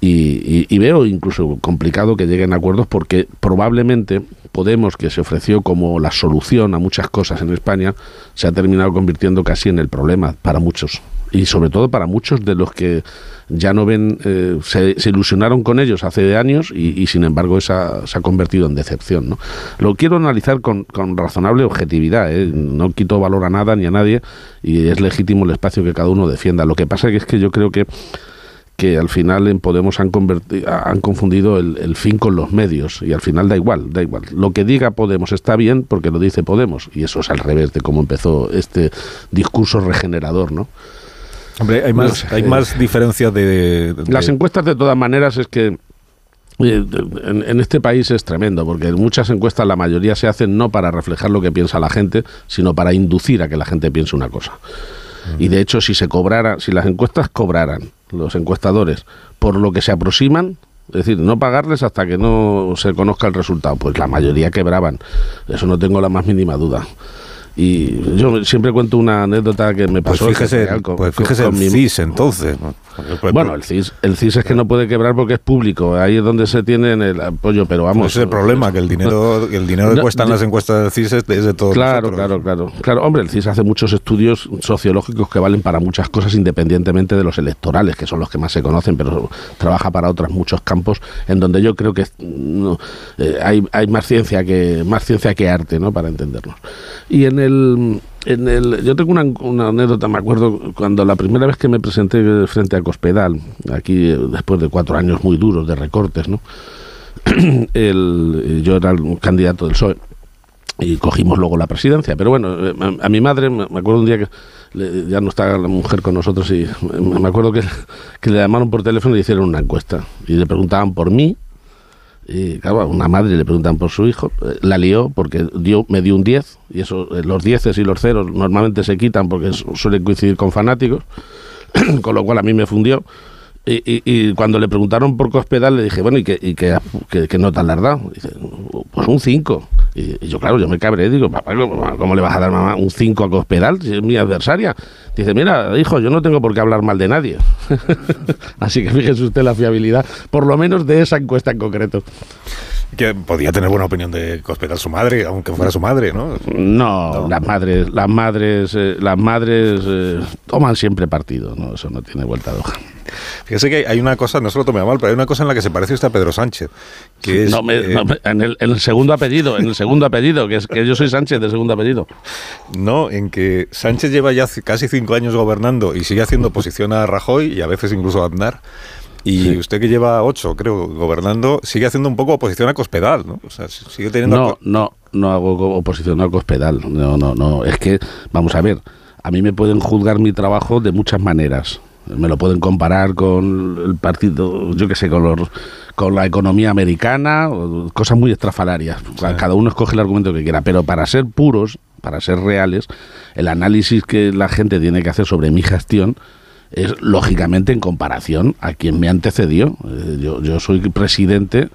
Y, y- y veo incluso complicado que lleguen a acuerdos porque probablemente Podemos, que se ofreció como la solución a muchas cosas en España, se ha terminado convirtiendo casi en el problema para muchos. Y sobre todo para muchos de los que ya no ven, eh, se, se ilusionaron con ellos hace años y, sin embargo esa se ha convertido en decepción. ¿no? Lo quiero analizar con, con razonable objetividad, ¿eh? no quito valor a nada ni a nadie y es legítimo el espacio que cada uno defienda. Lo que pasa es que yo creo que que al final en Podemos han, han confundido el, el fin con los medios y al final da igual, da igual. Lo que diga Podemos está bien porque lo dice Podemos y eso es al revés de cómo empezó este discurso regenerador, ¿no? Hombre, hay más, hay más diferencia de, de- Las encuestas de todas maneras es que eh, en, en este país es tremendo, porque en muchas encuestas la mayoría se hacen no para reflejar lo que piensa la gente, sino para inducir a que la gente piense una cosa. Y de hecho, si se cobrara, si las encuestas cobraran, los encuestadores, por lo que se aproximan, es decir, no pagarles hasta que no se conozca el resultado, pues la mayoría quebraban. Eso no tengo la más mínima duda. Y yo siempre cuento una anécdota que me Pues pasó. fíjese, real con- pues fíjese con el mi- CIS entonces. ¿no? bueno, el CIS, el CIS es que no puede quebrar porque es público. Ahí es donde se tiene el apoyo, pero vamos. Ese es el problema, que el dinero, que el dinero que No, cuestan yo- las encuestas del CIS es de, es de todos Claro, nosotros. claro, claro. Claro, hombre, el CIS hace muchos estudios sociológicos que valen para muchas cosas independientemente de los electorales, que son los que más se conocen, pero trabaja para otros muchos campos en donde yo creo que no, eh, hay, hay más ciencia que más ciencia que arte, ¿no? Para entendernos. Y en el en el, yo tengo una, una anécdota, me acuerdo cuando la primera vez que me presenté frente a Cospedal, aquí eh, después de cuatro años muy duros de recortes, ¿no? el, yo era un candidato del PSOE y cogimos luego la presidencia. Pero bueno, eh, a, a mi madre, me acuerdo un día que le- ya no está la mujer con nosotros y me acuerdo que, que le llamaron por teléfono y hicieron una encuesta y le preguntaban por mí. Y claro, a una madre le preguntan por su hijo, eh, la lió porque dio, me dio un 10 y eso, eh, los 10 y los ceros normalmente se quitan porque su- suelen coincidir con fanáticos, con lo cual a mí me fundió. Y, y- y cuando le preguntaron por Cospedal, le dije, bueno, ¿y qué, y qué, qué- qué nota le has dado? Dice, pues un 5. Y, yo, claro, yo me cabré, digo, papá, ¿cómo, cómo le vas a dar mamá un 5 a Cospedal si es mi adversaria? Dice, mira, hijo, yo no tengo por qué hablar mal de nadie. Así que fíjese usted la fiabilidad, por lo menos de esa encuesta en concreto. Que podía tener buena opinión de Cospedal su madre, aunque fuera su madre, ¿no? No, las madres, las madres, eh, las madres eh, toman siempre partido, no, eso no tiene vuelta de hoja. Fíjese que hay una cosa, no se lo tome a mal, pero hay una cosa en la que se parece usted a Pedro Sánchez. Que es, No, me- eh, no, me- en, el, en el segundo apellido, en el segundo apellido, que es que yo soy Sánchez de segundo apellido. No, en que Sánchez lleva ya casi cinco años gobernando y sigue haciendo oposición a Rajoy y a veces incluso a Aznar. Y usted que lleva ocho, creo, gobernando, sigue haciendo un poco oposición a Cospedal, ¿no? O sea, s- sigue teniendo... No, no, no hago oposición a Cospedal. No, no, no. Es que, vamos a ver, a mí me pueden juzgar mi trabajo de muchas maneras. Me lo pueden comparar con el partido, yo qué sé, con, los, con la economía americana, cosas muy estrafalarias. Cada uno escoge el argumento que quiera. Pero para ser puros, para ser reales, el análisis que la gente tiene que hacer sobre mi gestión es lógicamente en comparación a quien me antecedió. Eh, yo, yo soy presidente,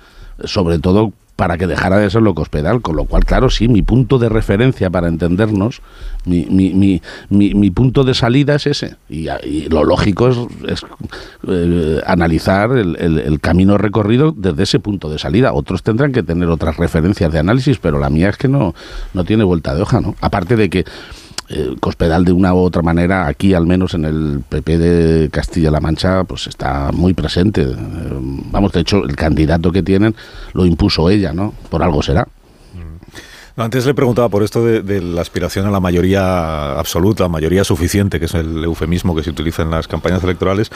sobre todo para que dejara de ser loco hospedal, con lo cual, claro, sí, mi punto de referencia para entendernos, mi, mi, mi, mi, punto de salida es ese. Y, lo lógico es, eh, analizar el, el- el camino recorrido desde ese punto de salida. Otros tendrán que tener otras referencias de análisis, pero la mía es que no, no tiene vuelta de hoja, ¿no? Aparte de que eh, Cospedal de una u otra manera, aquí al menos en el PP de Castilla-La Mancha, pues está muy presente. Eh, vamos, de hecho, el candidato que tienen lo impuso ella, ¿no? Por algo será. No, antes le preguntaba por esto de, de la aspiración a la mayoría absoluta, mayoría suficiente, que es el eufemismo que se utiliza en las campañas electorales,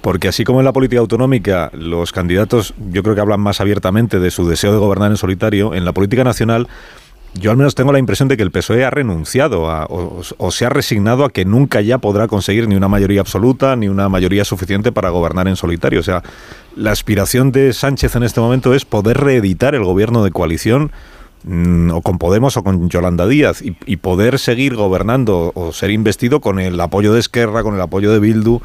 porque así como en la política autonómica los candidatos yo creo que hablan más abiertamente de su deseo de gobernar en solitario, en la política nacional yo al menos tengo la impresión de que el PSOE ha renunciado a- o, se ha resignado a que nunca ya podrá conseguir ni una mayoría absoluta ni una mayoría suficiente para gobernar en solitario. O sea, la aspiración de Sánchez en este momento es poder reeditar el gobierno de coalición mm, o con Podemos o con Yolanda Díaz y, poder seguir gobernando o ser investido con el apoyo de Esquerra, con el apoyo de Bildu,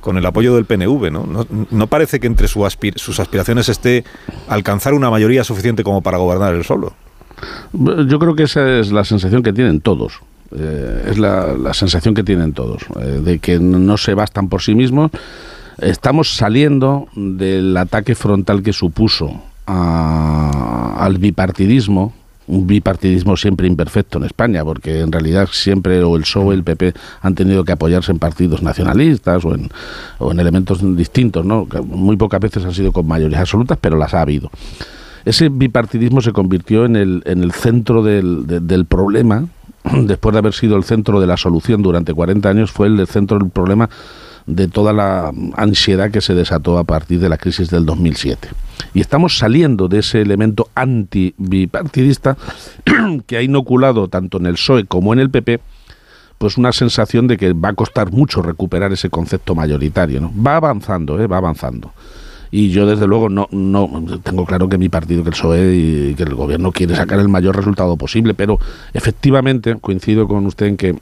con el apoyo del PNV. No, no, parece que entre sus aspiraciones esté alcanzar una mayoría suficiente como para gobernar él solo. Yo creo que esa es la sensación que tienen todos. Eh, es la, la sensación que tienen todos, eh, de que no se bastan por sí mismos. Estamos saliendo del ataque frontal que supuso a- al bipartidismo, un bipartidismo siempre imperfecto en España, porque en realidad siempre o el PSOE o el PP han tenido que apoyarse en partidos nacionalistas o en, o en elementos distintos, ¿no? Muy pocas veces han sido con mayorías absolutas, pero las ha habido ese bipartidismo se convirtió en el, en el centro del, de- del problema, después de haber sido el centro de la solución durante 40 años, fue el centro del problema de toda la ansiedad que se desató a partir de la crisis del 2007. Y estamos saliendo de ese elemento anti-bipartidista que ha inoculado tanto en el PSOE como en el PP pues una sensación de que va a costar mucho recuperar ese concepto mayoritario. ¿no? Va avanzando, ¿eh? va avanzando. Y yo, desde luego, no, no tengo claro que mi partido, que el PSOE y que el gobierno quiere sacar el mayor resultado posible, pero efectivamente coincido con usted en que,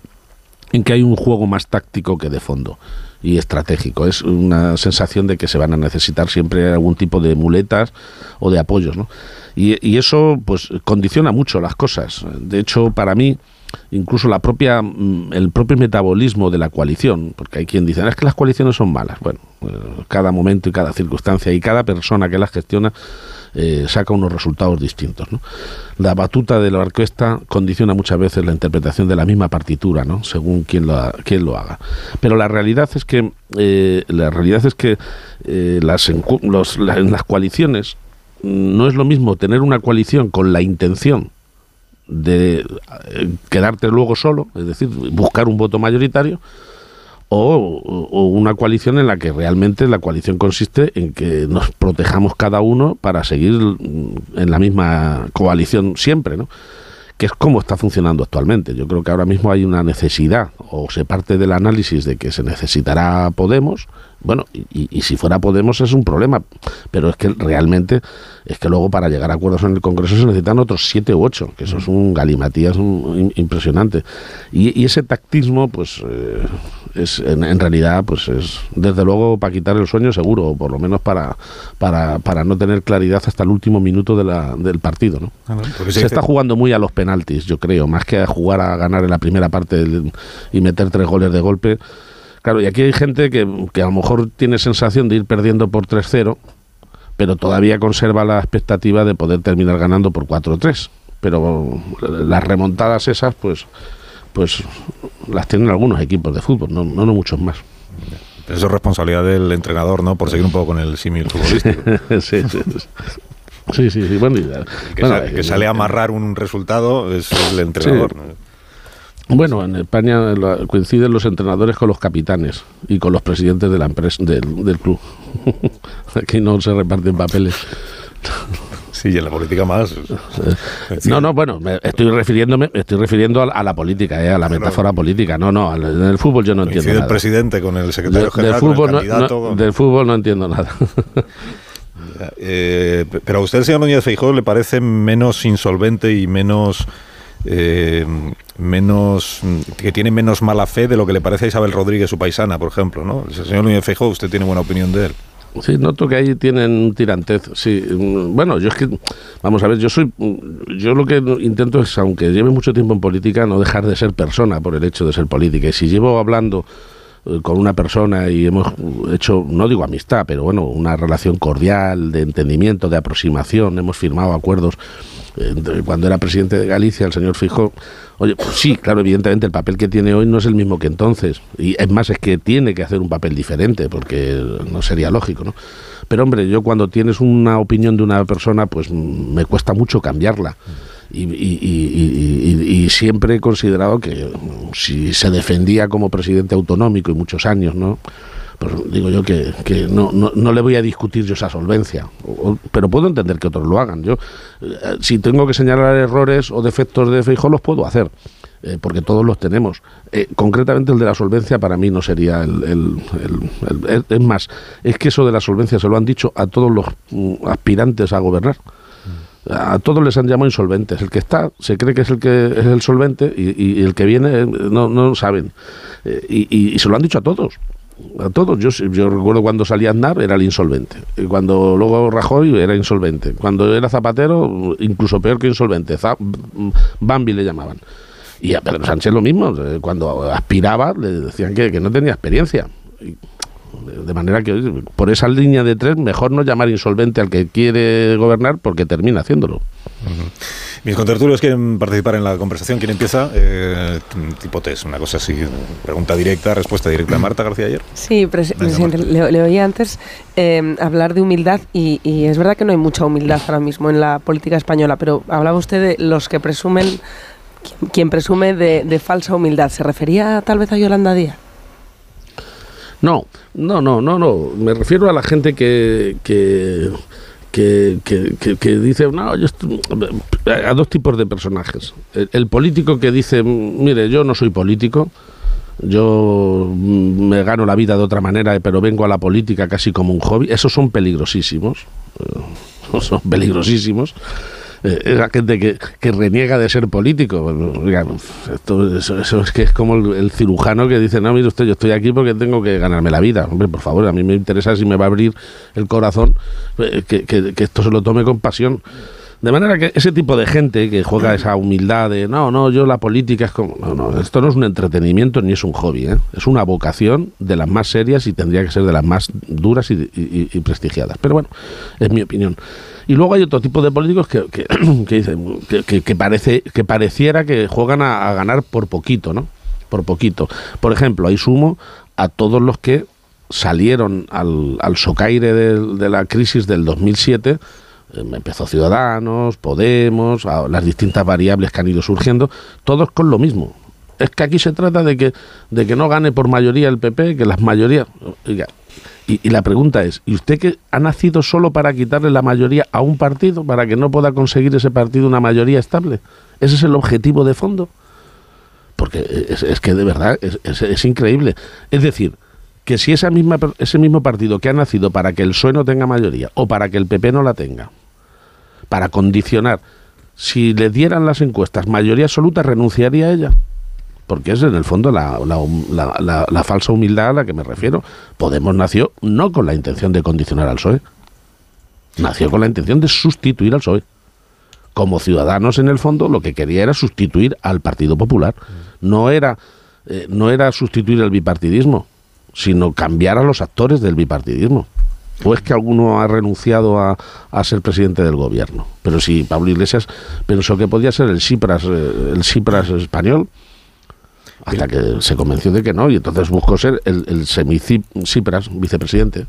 en que hay un juego más táctico que de fondo y estratégico. Es una sensación de que se van a necesitar siempre algún tipo de muletas o de apoyos, ¿no? Y, y eso, pues, condiciona mucho las cosas. De hecho, para mí, incluso la propia mm, el propio metabolismo de la coalición, porque hay quien dice, "Ah, es que las coaliciones son malas. Bueno, eh, cada momento y cada circunstancia y cada persona que las gestiona eh, saca unos resultados distintos. ¿no? La batuta de la orquesta condiciona muchas veces la interpretación de la misma partitura, ¿no? según quien lo, quien lo haga. Pero la realidad es que eh, la realidad es que eh, las, encu- los- la- en las coaliciones mm, no es lo mismo tener una coalición con la intención de eh, quedarte luego solo, es decir, buscar un voto mayoritario, o, o una coalición en la que realmente la coalición consiste en que nos protejamos cada uno para seguir mm, en la misma coalición siempre, ¿no? que es como está funcionando actualmente. Yo creo que ahora mismo hay una necesidad, o se parte del análisis de que se necesitará Podemos, bueno, y, si fuera Podemos es un problema, pero es que realmente es que luego para llegar a acuerdos en el Congreso se necesitan otros siete u ocho, que eso es un galimatías impresionante. Y, ese tactismo, pues, eh, es en, realidad, pues es desde luego para quitar el sueño seguro, o por lo menos para, para, para no tener claridad hasta el último minuto de la, del partido, ¿no? Ah, se está jugando muy a los penaltis, yo creo, más que a jugar a ganar en la primera parte y meter tres goles de golpe Claro, y aquí hay gente que, a lo mejor tiene sensación de ir perdiendo por 3-0, pero todavía conserva la expectativa de poder terminar ganando por 4-3. Pero las remontadas esas, pues, pues las tienen algunos equipos de fútbol, no, no, muchos más. Eso es responsabilidad del entrenador, ¿no? Por seguir un poco con el símil futbolístico. sí, sí, sí. Sí, Bueno, que, sale a amarrar un resultado es el entrenador. Bueno, en España coinciden los entrenadores con los capitanes y con los presidentes de la empresa del, club. Aquí no se reparten papeles. Sí, y en la política más. No, no, bueno, estoy refiriéndome, estoy refiriendo a, la política, eh, a la metáfora política. No, no, en el fútbol yo no entiendo nada. el presidente con el secretario general, del fútbol, el candidato, del fútbol no entiendo nada. Eh, pero a usted, señor Núñez Feijóo, le parece menos insolvente y menos eh, menos que tiene menos mala fe de lo que le parece a Isabel Rodríguez, su paisana, por ejemplo, ¿no? El señor Núñez Feijóo, usted tiene buena opinión de él. Sí, noto que ahí tienen un tirantez. Sí, bueno, yo es que, vamos a ver, yo soy, yo lo que intento es, aunque lleve mucho tiempo en política, no dejar de ser persona por el hecho de ser política. Y si llevo hablando eh, con una persona y hemos hecho, no digo amistad, pero bueno, una relación cordial, de entendimiento, de aproximación, hemos firmado acuerdos cuando era presidente de Galicia, el señor Fijo, oye, pues sí, claro, evidentemente el papel que tiene hoy no es el mismo que entonces. Y es más, es que tiene que hacer un papel diferente, porque no sería lógico, ¿no? Pero hombre, yo cuando tienes una opinión de una persona, pues me cuesta mucho cambiarla. Y, y, siempre he considerado que si se defendía como presidente autonómico y muchos años, ¿no? Pues digo yo que, no, no, le voy a discutir yo esa solvencia, pero puedo entender que otros lo hagan. Yo, eh, si tengo que señalar errores o defectos de Feijóo, los puedo hacer. Eh, porque todos los tenemos. Eh, concretamente el de la solvencia para mí no sería el, el, Es más, es que eso de la solvencia se lo han dicho a todos los mm, aspirantes a gobernar. A todos les han llamado insolventes. El que está se cree que es el que es el solvente y, el que viene no, no saben. y se lo han dicho a todos a todos. Yo, yo recuerdo cuando salía Aznar era el insolvente. Y cuando luego Rajoy era insolvente. Cuando era Zapatero, incluso peor que insolvente. Bambi le llamaban. Y a Pedro Sánchez lo mismo. Cuando aspiraba le decían que, no tenía experiencia. de manera que por esa línea de tres mejor no llamar insolvente al que quiere gobernar porque termina haciéndolo. Mis contertulios quieren participar en la conversación. ¿Quién empieza? Eh, tipo test, una cosa así. Pregunta directa, respuesta directa. Marta García ayer. Sí, presidente. Le, oí antes eh, hablar de humildad y, es verdad que no hay mucha humildad ahora mismo en la política española, pero hablaba usted de los que presumen, quien, presume de, falsa humildad. ¿Se refería tal vez a Yolanda Díaz? No, no, no, no, no. Me refiero a la gente que, que que, que, dice, no, yo a dos tipos de personajes. El, político que dice, mire, yo no soy político, yo me gano la vida de otra manera, pero vengo a la política casi como un hobby, esos son peligrosísimos, eh, son peligrosísimos. Eh, esa gente que, que, reniega de ser político. esto, eso, es que es como el, cirujano que dice, no, mire usted, yo estoy aquí porque tengo que ganarme la vida. Hombre, por favor, a mí me interesa si me va a abrir el corazón, eh, que, que, que esto se lo tome con pasión. De manera que ese tipo de gente que juega esa humildad de no, no, yo la política es como. No, no, esto no es un entretenimiento ni es un hobby, ¿eh? es una vocación de las más serias y tendría que ser de las más duras y, prestigiadas. Pero bueno, es mi opinión. Y luego hay otro tipo de políticos que, que, dicen que, parece, que pareciera que juegan a, ganar por poquito, ¿no? Por poquito. Por ejemplo, ahí sumo a todos los que salieron al, al socaire de, de la crisis del 2007 Em, empezó Ciudadanos, Podemos, las distintas variables que han ido surgiendo, todos con lo mismo. Es que aquí se trata de que, de que no gane por mayoría el PP, que las mayorías... Y, la pregunta es, ¿y usted que ha nacido solo para quitarle la mayoría a un partido, para que no pueda conseguir ese partido una mayoría estable? ¿Ese es el objetivo de fondo? Porque es, es que de verdad es, increíble. Es decir, que si esa misma, ese mismo partido que ha nacido para que el PSOE no tenga mayoría o para que el PP no la tenga, para condicionar, si le dieran las encuestas mayoría absoluta, renunciaría a ella porque es en el fondo la, falsa humildad a la que me refiero. Podemos nació no con la intención de condicionar al PSOE, nació con la intención de sustituir al PSOE. Como ciudadanos, en el fondo, lo que quería era sustituir al Partido Popular. No era, eh, no era sustituir el bipartidismo, sino cambiar a los actores del bipartidismo. ¿O es que alguno ha renunciado a, a, ser presidente del gobierno? Pero si Pablo Iglesias pensó que podía ser el Cipras, eh, el Cipras español, hasta que se convenció de que no, y entonces buscó ser el, el semi-Cipras, vicepresidente.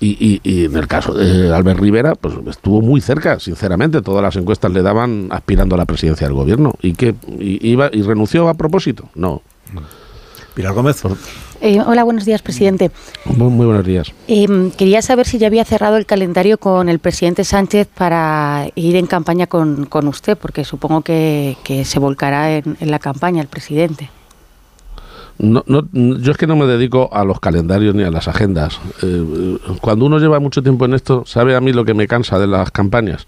Y, y, en el caso de Albert Rivera, pues estuvo muy cerca, sinceramente. Todas las encuestas le daban aspirando a la presidencia del gobierno. ¿Y que iba y renunció a propósito? No. Pilar Gómez. Eh, hola, buenos días, presidente. Muy, muy buenos días. Eh, quería saber si ya había cerrado el calendario con el presidente Sánchez para ir en campaña con, con usted, porque supongo que, que se volcará en, en, la campaña el presidente. No, no, yo es que no me dedico a los calendarios ni a las agendas. Eh, cuando uno lleva mucho tiempo en esto, sabe a mí lo que me cansa de las campañas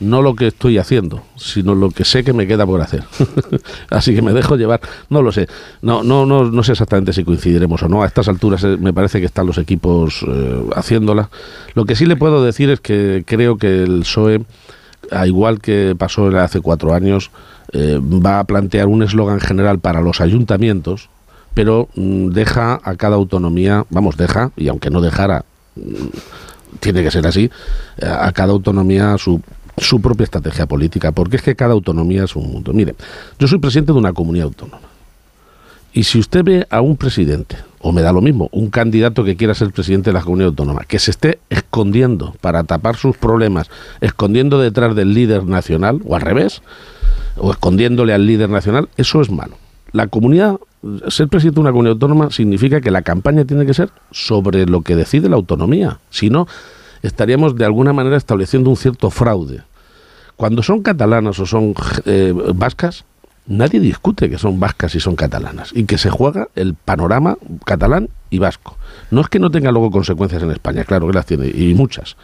no lo que estoy haciendo, sino lo que sé que me queda por hacer. Así que me dejo llevar, no lo sé, no, no, no, no sé exactamente si coincidiremos o no. A estas alturas eh, me parece que están los equipos eh, haciéndola. Lo que sí le puedo decir es que creo que el PSOE, a igual que pasó hace cuatro años, eh, va a plantear un eslogan general para los ayuntamientos, pero mm, deja a cada autonomía, vamos, deja, y aunque no dejara, mm, tiene que ser así, a cada autonomía su su propia estrategia política, porque es que cada autonomía es un mundo. Mire, yo soy presidente de una comunidad autónoma. Y si usted ve a un presidente, o me da lo mismo, un candidato que quiera ser presidente de la comunidad autónoma, que se esté escondiendo para tapar sus problemas, escondiendo detrás del líder nacional, o al revés, o escondiéndole al líder nacional, eso es malo. La comunidad, ser presidente de una comunidad autónoma significa que la campaña tiene que ser sobre lo que decide la autonomía. Si no, estaríamos de alguna manera estableciendo un cierto fraude. Cuando son catalanas o son eh, vascas, nadie discute que son vascas y son catalanas y que se juega el panorama catalán y vasco. No es que no tenga luego consecuencias en España, claro que las tiene y muchas,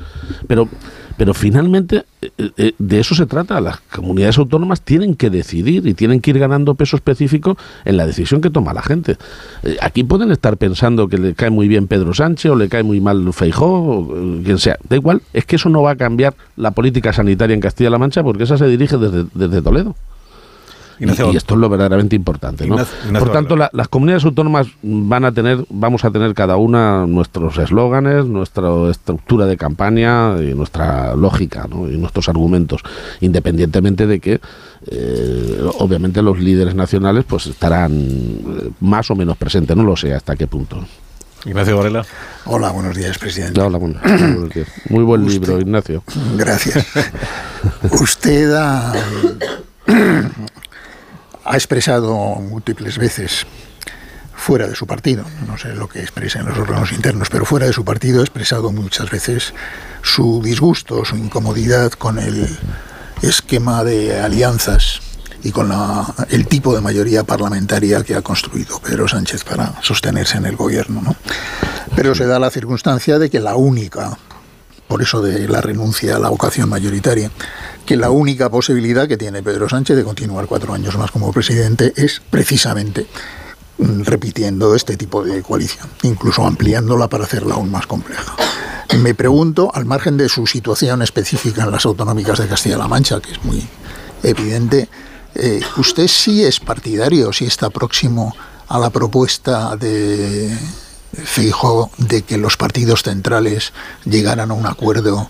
pero pero finalmente eh, eh, de eso se trata. Las comunidades autónomas tienen que decidir y tienen que ir ganando peso específico en la decisión que toma la gente. Eh, aquí pueden estar pensando que le cae muy bien Pedro Sánchez o le cae muy mal Feijó o quien sea. Da igual, es que eso no va a cambiar la política sanitaria en Castilla-La Mancha porque esa se dirige desde, desde Toledo. Ignacio, y, esto es lo verdaderamente importante. ¿no? Ignacio, Ignacio, Por tanto, la, las comunidades autónomas van a tener, vamos a tener cada una nuestros eslóganes, nuestra estructura de campaña y nuestra lógica ¿no? y nuestros argumentos, independientemente de que eh, obviamente los líderes nacionales pues estarán más o menos presentes, no lo sé hasta qué punto. Ignacio Varela. Hola, buenos días, presidente. Hola, bueno, buenos días. Muy buen Usted, libro, Ignacio. Gracias. Usted ha, ha expresado múltiples veces fuera de su partido, no sé lo que expresa en los órganos internos, pero fuera de su partido ha expresado muchas veces su disgusto, su incomodidad con el esquema de alianzas y con la, el tipo de mayoría parlamentaria que ha construido Pedro Sánchez para sostenerse en el gobierno. ¿no? Pero se da la circunstancia de que la única, por eso de la renuncia a la vocación mayoritaria, que la única posibilidad que tiene Pedro Sánchez de continuar cuatro años más como presidente es precisamente repitiendo este tipo de coalición, incluso ampliándola para hacerla aún más compleja. Me pregunto, al margen de su situación específica en las autonómicas de Castilla-La Mancha, que es muy evidente, eh, ¿usted sí es partidario, sí está próximo a la propuesta de Feijóo de que los partidos centrales llegaran a un acuerdo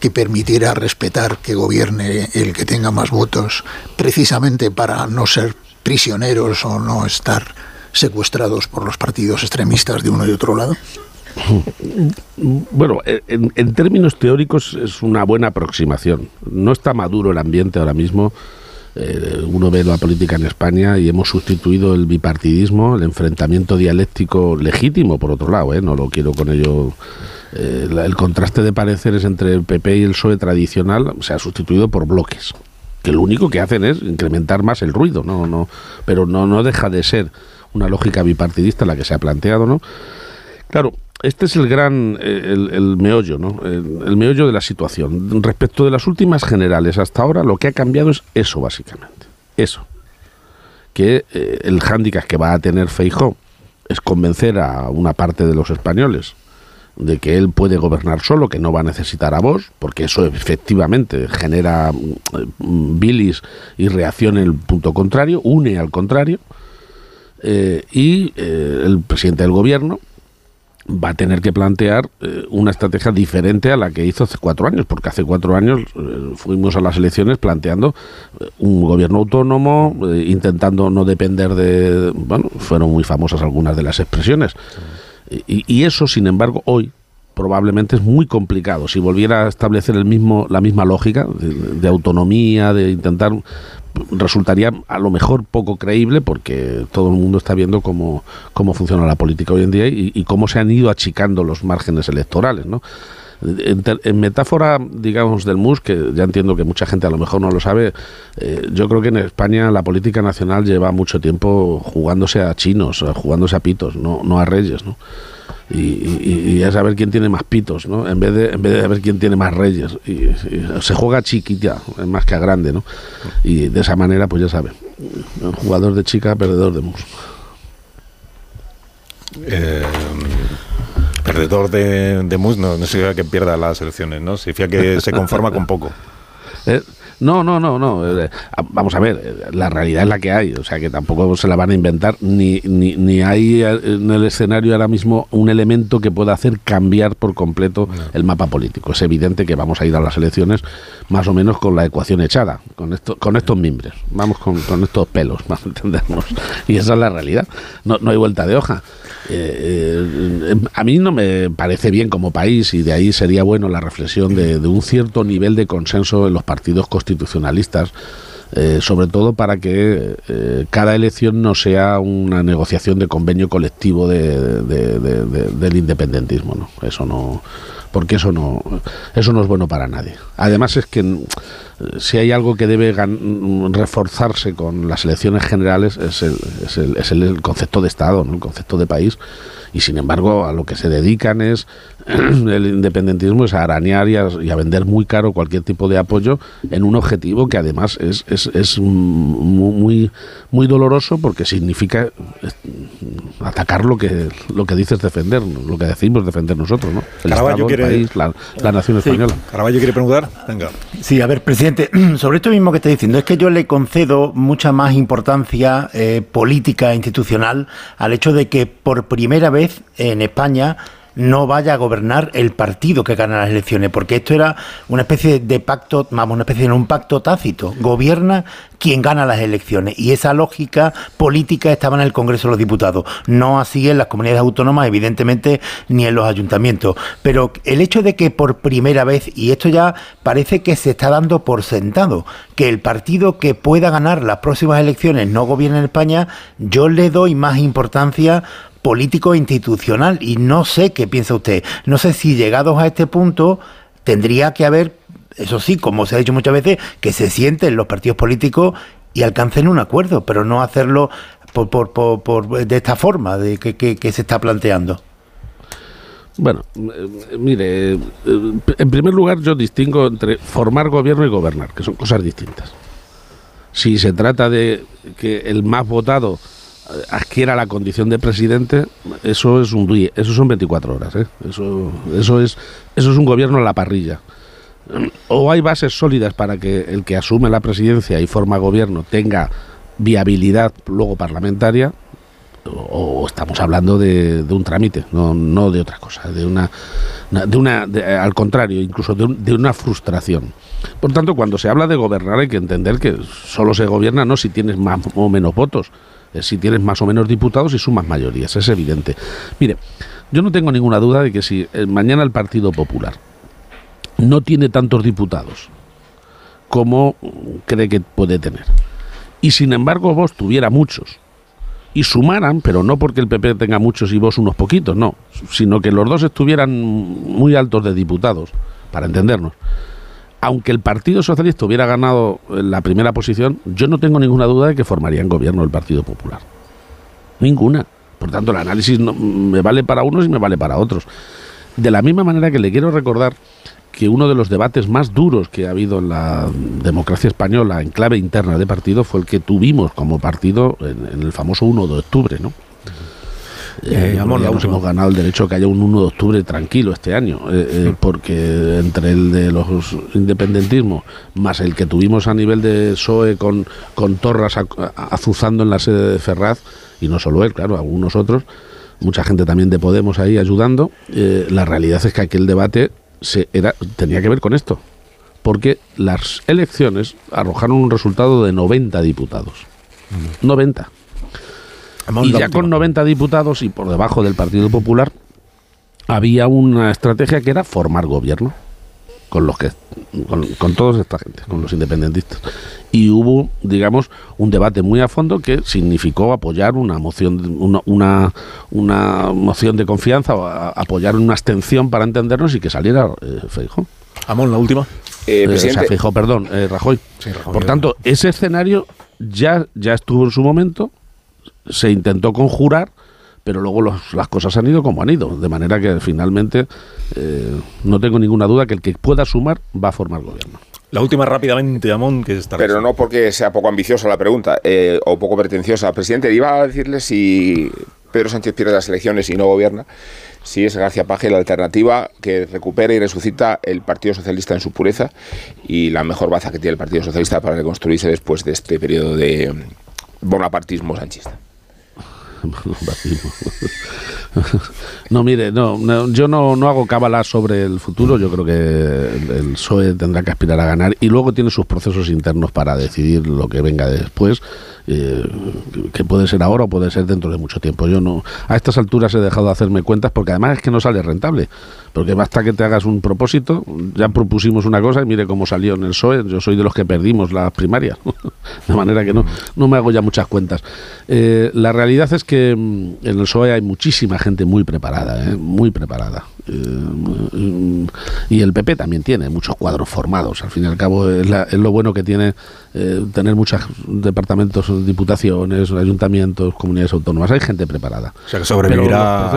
que permitiera respetar que gobierne el que tenga más votos, precisamente para no ser prisioneros o no estar secuestrados por los partidos extremistas de uno y otro lado? Bueno, en, en, términos teóricos es una buena aproximación. No está maduro el ambiente ahora mismo eh, uno ve la política en España y hemos sustituido el bipartidismo, el enfrentamiento dialéctico legítimo, por otro lado, ¿eh? no lo quiero con ello. Eh, el contraste de pareceres entre el PP y el PSOE tradicional se ha sustituido por bloques, que lo único que hacen es incrementar más el ruido, no, no, pero no, no deja de ser una lógica bipartidista la que se ha planteado, ¿no? Claro, este es el gran, el, meollo, ¿no? El, meollo de la situación. Respecto de las últimas generales hasta ahora, lo que ha cambiado es eso, básicamente. Eso. Que eh, el hándicap que va a tener Feijó es convencer a una parte de los españoles de que él puede gobernar solo, que no va a necesitar a vos, porque eso efectivamente genera mm, bilis y reacción en el punto contrario, une al contrario, eh, y eh, el presidente del gobierno, va a tener que plantear eh, una estrategia diferente a la que hizo hace cuatro años, porque hace cuatro años eh, fuimos a las elecciones planteando eh, un gobierno autónomo, intentando no depender de... Bueno, fueron muy famosas algunas de las expresiones. Y, eso, sin embargo, hoy probablemente es muy complicado. Si volviera a establecer el mismo, la misma lógica de autonomía, de intentar resultaría a lo mejor poco creíble porque todo el mundo está viendo cómo, cómo funciona la política hoy en día y, cómo se han ido achicando los márgenes electorales, ¿no? En, metáfora, digamos, del MUS, que ya entiendo que mucha gente a lo mejor no lo sabe, eh, yo creo que en España la política nacional lleva mucho tiempo jugándose a chinos, jugándose a pitos, no, no a reyes, ¿no? Y, y, a saber quién tiene más pitos, ¿no? En vez de, en vez de ver quién tiene más reyes. Y, se juega chiquita, más que a grande, ¿no? Y de esa manera, pues ya saben, jugador de chica, perdedor de mus. Eh, perdedor de, de mus no, no significa que pierda las elecciones, ¿no? Significa que se conforma con poco. Eh, no, no, no, no. Eh, vamos a ver, eh, la realidad es la que hay, o sea que tampoco se la van a inventar, ni, ni, ni hay eh, en el escenario ahora mismo un elemento que pueda hacer cambiar por completo el mapa político. Es evidente que vamos a ir a las elecciones más o menos con la ecuación echada, con, esto, con estos mimbres, vamos con, con estos pelos, para entendernos. Y esa es la realidad, no, no hay vuelta de hoja. Eh, a mí no me parece bien como país y de ahí sería bueno la reflexión de, un cierto nivel de consenso en los partidos constitucionalistas. Eh, sobre todo para que eh, cada elección no sea una negociación de convenio colectivo del independentismo, ¿no? Eso no, porque eso no, eso no es bueno para nadie. Además es que si hay algo que debe reforzarse con las elecciones generales es el, es el concepto de Estado, ¿no? el concepto de país. Y sin embargo, a lo que se dedican es el independentismo es a arañar y a, vender muy caro cualquier tipo de apoyo en un objetivo que además es, es, es muy, muy doloroso porque significa atacar lo que lo que dices defender, lo que decimos defender nosotros, ¿no? El Estado, quiere... el país, la, nación española. Caraballo quiere preguntar, venga. Sí, a ver, presidente, sobre esto mismo que está diciendo, es que yo le concedo mucha más importancia eh, política e institucional al hecho de que por primera vez en España no vaya a gobernar el partido que gana las elecciones, porque esto era una especie de pacto, vamos, una especie de un pacto tácito. Gobierna quien gana las elecciones y esa lógica política estaba en el Congreso de los Diputados, no así en las comunidades autónomas, evidentemente, ni en los ayuntamientos. Pero el hecho de que por primera vez, y esto ya parece que se está dando por sentado, que el partido que pueda ganar las próximas elecciones no gobierne en España, yo le doy más importancia político e institucional. Y no sé qué piensa usted. No sé si llegados a este punto tendría que haber, eso sí, como se ha dicho muchas veces, que se sienten los partidos políticos y alcancen un acuerdo, pero no hacerlo por, por, por, de esta forma de que, que, se está planteando. Bueno, eh, mire, eh, en primer lugar yo distingo entre formar gobierno y gobernar, que son cosas distintas. Si se trata de que el más votado adquiera la condición de presidente, eso es un eso son 24 horas, ¿eh? eso, eso es eso es un gobierno a la parrilla. O hay bases sólidas para que el que asume la presidencia y forma gobierno tenga viabilidad luego parlamentaria, o, estamos hablando de, un trámite, no, no de otra cosa, de una, de una al contrario, incluso de, de, una frustración. Por tanto, cuando se habla de gobernar hay que entender que solo se gobierna no si tienes más o menos votos, eh, si tienes más o menos diputados y sumas mayorías, es evidente. Mire, yo no tengo ninguna duda de que si eh, mañana el Partido Popular no tiene tantos diputados como cree que puede tener. Y sin embargo vos tuviera muchos y sumaran, pero no porque el PP tenga muchos y vos unos poquitos, no, sino que los dos estuvieran muy altos de diputados, para entendernos. Aunque el Partido Socialista hubiera ganado la primera posición, yo no tengo ninguna duda de que formarían gobierno el Partido Popular. Ninguna. Por tanto, el análisis no, me vale para unos y me vale para otros. De la misma manera que le quiero recordar que uno de los debates más duros que ha habido en la democracia española en clave interna de partido fue el que tuvimos como partido en, el famoso 1 de octubre, ¿no? Eh, ya hemos ganado el derecho a que haya un 1 de octubre tranquilo este año, eh, eh, porque entre el de los independentismos más el que tuvimos a nivel de PSOE con, con Torras azuzando en la sede de Ferraz, y no solo él, claro, algunos otros, mucha gente también de Podemos ahí ayudando, la realidad es que aquel debate se era, tenía que ver con esto, porque las elecciones arrojaron un resultado de 90 diputados. 90. Y ya con 90 diputados y por debajo del Partido Popular había una estrategia que era formar gobierno con los que con, con toda esta gente, con los independentistas. Y hubo, digamos, un debate muy a fondo que significó apoyar una moción una, una, una moción de confianza o apoyar una abstención para entendernos y que saliera eh, Feijóo. Amón, la última. Eh, eh o sea, Feijóo, perdón, eh, Rajoy. Por tanto, ese escenario ya, ya estuvo en su momento, se intentó conjurar pero luego las cosas han ido como han ido, de manera que finalmente eh, no tengo ninguna duda que el que pueda sumar va a formar gobierno. La última rápidamente, Amón, que está... Pero no porque sea poco ambiciosa la pregunta eh, o poco pretenciosa. Presidente, iba a decirle si Pedro Sánchez pierde las elecciones y no gobierna, si es García Paje la alternativa que recupera y resucita el Partido Socialista en su pureza y la mejor baza que tiene el Partido Socialista para reconstruirse después de este periodo de bonapartismo sanchista. No, mire, no, yo no, no hago cábala sobre el futuro. Yo creo que el, PSOE tendrá que aspirar a ganar y luego tiene sus procesos internos para decidir lo que venga después. Eh, que puede ser ahora o puede ser dentro de mucho tiempo. Yo no, a estas alturas he dejado de hacerme cuentas porque además es que no sale rentable. Porque basta que te hagas un propósito, ya propusimos una cosa y mire cómo salió en el PSOE. Yo soy de los que perdimos las primarias, de manera que no, no me hago ya muchas cuentas. Eh, la realidad es que mm, en el PSOE hay muchísima gente muy preparada, ¿eh? muy preparada. Eh, y el PP también tiene muchos cuadros formados. Al fin y al cabo es, lo bueno que tiene eh, tener muchos departamentos, diputaciones, ayuntamientos, comunidades autónomas. Hay gente preparada. O sea que sobrevivirá,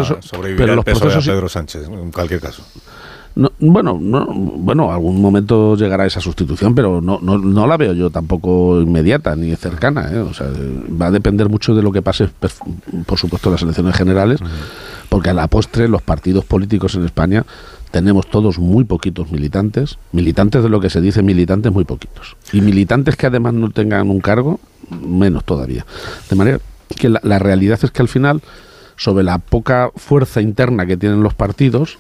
pero los procesos, Pedro Sánchez, en cualquier caso. Bueno, no, bueno, algún momento llegará esa sustitución, pero no, no, no la veo yo tampoco inmediata ni cercana. ¿eh? O sea, va a depender mucho de lo que pase, por supuesto, en las elecciones generales porque a la postre los partidos políticos en España tenemos todos muy poquitos militantes, militantes de lo que se dice militantes muy poquitos, y militantes que además no tengan un cargo, menos todavía. De manera que la, realidad es que al final sobre la poca fuerza interna que tienen los partidos,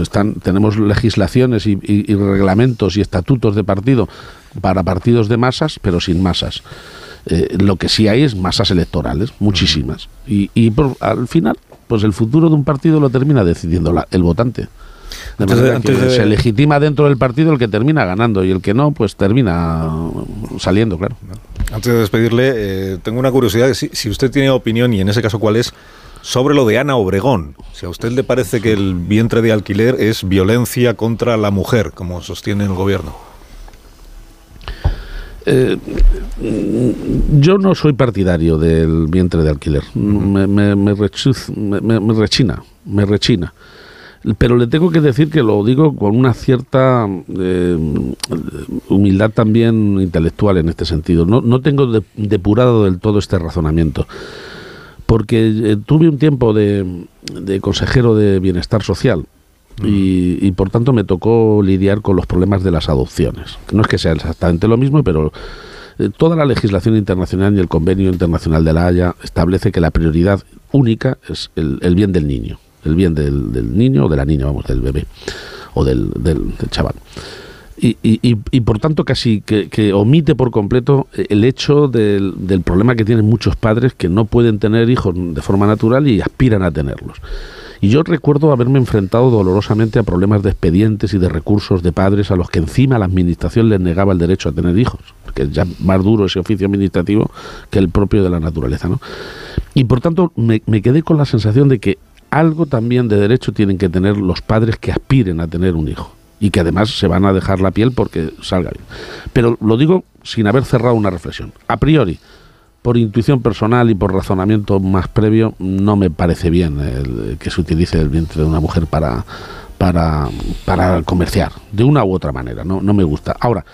están, tenemos legislaciones y, reglamentos y estatutos de partido para partidos de masas, pero sin masas. Eh, lo que sí hay es masas electorales, muchísimas. Y, al final pues el futuro de un partido lo termina decidiendo el votante. Se legitima dentro del partido el que termina ganando y el que no, pues termina saliendo, claro. Antes de despedirle, eh, tengo una curiosidad, si, si usted tiene opinión, y en ese caso cuál es, sobre lo de Ana Obregón. Si a usted le parece que el vientre de alquiler es violencia contra la mujer, como sostiene el gobierno. Eh, yo no soy partidario del vientre de alquiler. me, me, me, rechina, me rechina. Pero le tengo que decir que lo digo con una cierta eh, humildad también intelectual en este sentido. No, no tengo depurado del todo este razonamiento. Porque eh, tuve un tiempo de, de consejero de bienestar social y, por tanto me tocó lidiar con los problemas de las adopciones. No es que sea exactamente lo mismo, pero eh, toda la legislación internacional y el convenio internacional de la Haya establece que la prioridad única es el, bien del niño, el bien del, niño o de la niña, vamos, del bebé o del, chaval. Y, por tanto casi que, omite por completo el hecho del, problema que tienen muchos padres que no pueden tener hijos de forma natural y aspiran a tenerlos. Y yo recuerdo haberme enfrentado dolorosamente a problemas de expedientes y de recursos de padres a los que encima la administración les negaba el derecho a tener hijos, que es ya más duro ese oficio administrativo que el propio de la naturaleza. ¿no? Y por tanto me quedé con la sensación de que algo también de derecho tienen que tener los padres que aspiren a tener un hijo y que además se van a dejar la piel porque salga bien. Pero lo digo sin haber cerrado una reflexión. A priori, por intuición personal y por razonamiento más previo, no me parece bien el, que se utilice el vientre de una mujer para, para, para comerciar, de una u otra manera, no, no me gusta. Ahora,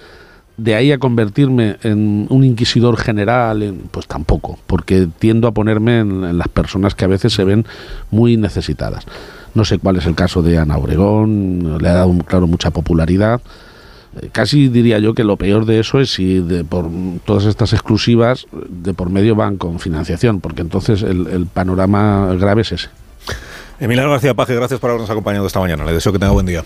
de ahí a convertirme en un inquisidor general, pues tampoco, porque tiendo a ponerme en, las personas que a veces se ven muy necesitadas. No sé cuál es el caso de Ana Obregón, le ha dado, claro, mucha popularidad. Eh, Casi diría yo que lo peor de eso es si de por todas estas exclusivas de por medio van con financiación, porque entonces el, el panorama grave es ese. Emiliano García Paje, gracias por habernos acompañado esta mañana. Le deseo que tenga buen día.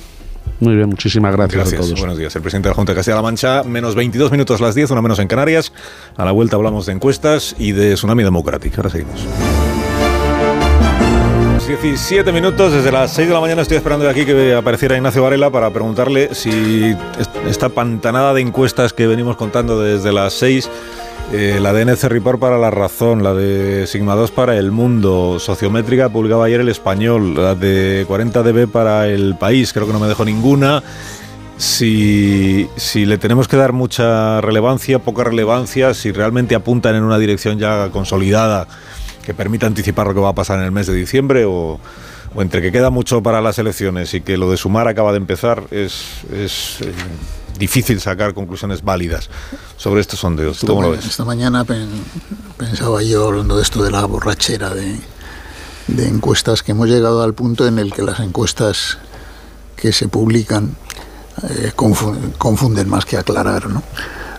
Muy bien, muchísimas gracias, Gracias, a todos. buenos días. El presidente de la Junta de Castilla-La Mancha, menos 22 minutos las 10, una menos en Canarias. A la vuelta hablamos de encuestas y de Tsunami Democratic. Ahora seguimos. 17 minutos, desde las 6 de la mañana estoy esperando de aquí que apareciera Ignacio Varela para preguntarle si est- esta pantanada de encuestas que venimos contando desde las 6, eh, la de NC Report para La Razón, la de Sigma 2 para El Mundo, Sociométrica publicaba ayer El Español, la de 40 dB para El País, creo que no me dejo ninguna. Si, si le tenemos que dar mucha relevancia, poca relevancia, si realmente apuntan en una dirección ya consolidada que permita anticipar lo que va a pasar en el mes de diciembre o, o entre que queda mucho para las elecciones y que lo de sumar acaba de empezar, es, es eh, difícil sacar conclusiones válidas sobre estos sondeos. ¿Tú ¿Cómo lo ves? Esta mañana pen- pensaba yo hablando de esto de la borrachera de, de encuestas que hemos llegado al punto en el que las encuestas que se publican eh, confu- confunden más que aclarar, ¿no?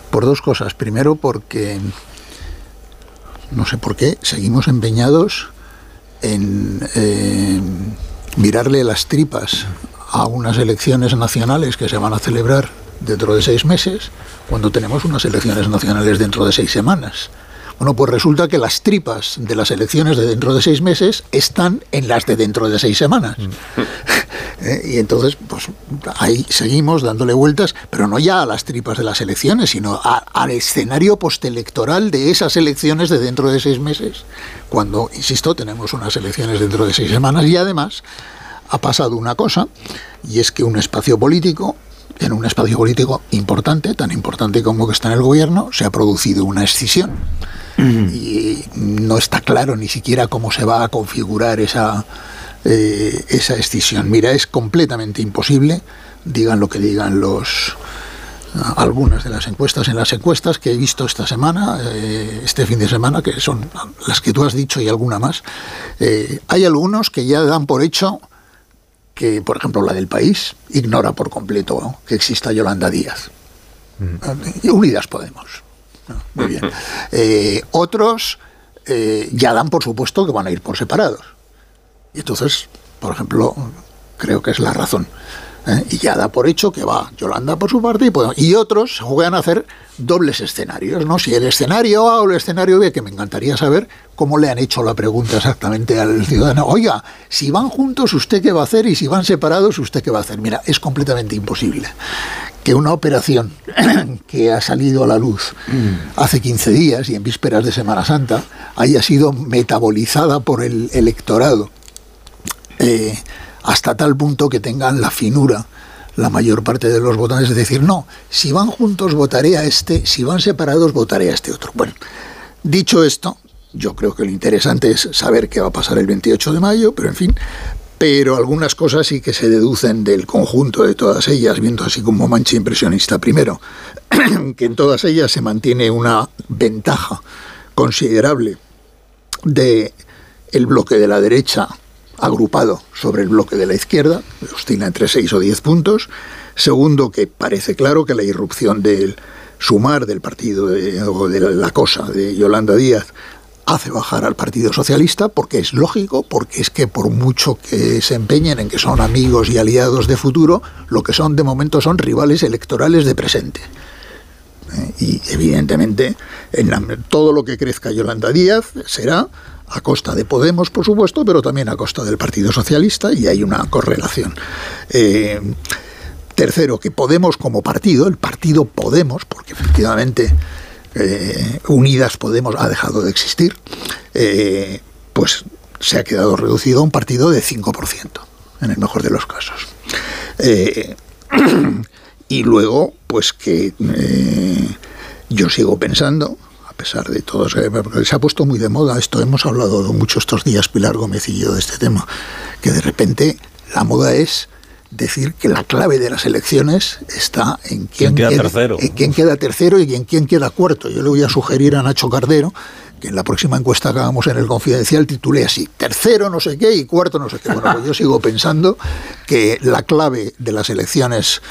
Por dos cosas. Primero porque no sé por qué seguimos empeñados en eh, mirarle las tripas a unas elecciones nacionales que se van a celebrar dentro de seis meses, cuando tenemos unas elecciones nacionales dentro de seis semanas. Bueno, pues resulta que las tripas de las elecciones de dentro de seis meses están en las de dentro de seis semanas. Eh, Y entonces, pues ahí seguimos dándole vueltas, pero no ya a las tripas de las elecciones, sino a- al escenario postelectoral de esas elecciones de dentro de seis meses, cuando, insisto, tenemos unas elecciones dentro de seis semanas y además ha pasado una cosa, y es que un espacio político, en un espacio político importante, tan importante como que está en el gobierno, se ha producido una escisión. Y no está claro ni siquiera cómo se va a configurar esa, eh, esa escisión. Mira, es completamente imposible, digan lo que digan los algunas de las encuestas en las encuestas que he visto esta semana, eh, este fin de semana, que son las que tú has dicho y alguna más, eh, hay algunos que ya dan por hecho que, por ejemplo, la del país ignora por completo ¿no? que exista Yolanda Díaz. Y Unidas Podemos. No, Muy bien. Eh, otros eh, ya dan por supuesto que van a ir por separados. Y entonces, por ejemplo, creo que es la razón. ¿Eh? Y ya da por hecho que va Yolanda por su parte y, Podemos. y otros juegan a hacer dobles escenarios, ¿no? Si el escenario A o el escenario B, que me encantaría saber cómo le han hecho la pregunta exactamente al ciudadano. Oiga, si van juntos, ¿usted qué va a hacer? Y si van separados, ¿usted qué va a hacer? Mira, es completamente imposible que una operación que ha salido a la luz hace 15 días y en vísperas de Semana Santa haya sido metabolizada por el electorado eh, hasta tal punto que tengan la finura la mayor parte de los votantes, es decir, no, si van juntos votaré a este, si van separados votaré a este otro. Bueno, dicho esto, yo creo que lo interesante es saber qué va a pasar el 28 de mayo, pero en fin, pero algunas cosas sí que se deducen del conjunto de todas ellas, viendo así como mancha impresionista. Primero, que en todas ellas se mantiene una ventaja considerable de el bloque de la derecha agrupado sobre el bloque de la izquierda, oscila entre 6 o 10 puntos. Segundo, que parece claro que la irrupción del sumar del partido de, o de la cosa de Yolanda Díaz hace bajar al Partido Socialista, porque es lógico, porque es que por mucho que se empeñen en que son amigos y aliados de futuro, lo que son de momento son rivales electorales de presente. Eh, Y evidentemente, en todo lo que crezca Yolanda Díaz será a costa de Podemos, por supuesto, pero también a costa del Partido Socialista, y hay una correlación. Eh, tercero, que Podemos como partido, el partido Podemos, porque efectivamente eh, Unidas Podemos ha dejado de existir, eh, pues se ha quedado reducido a un partido de 5%, en el mejor de los casos. y luego, pues que yo sigo pensando pesar de todo, se ha puesto muy de moda esto, hemos hablado mucho estos días, Pilar Gómez y yo, de este tema, que de repente la moda es decir que la clave de las elecciones está en quién, queda, tercero. En quién queda tercero y en quién queda cuarto. Yo le voy a sugerir a Nacho Cardero que en la próxima encuesta que hagamos en el Confidencial titule así, tercero no sé qué y cuarto no sé qué. Bueno, pues yo sigo pensando que la clave de las elecciones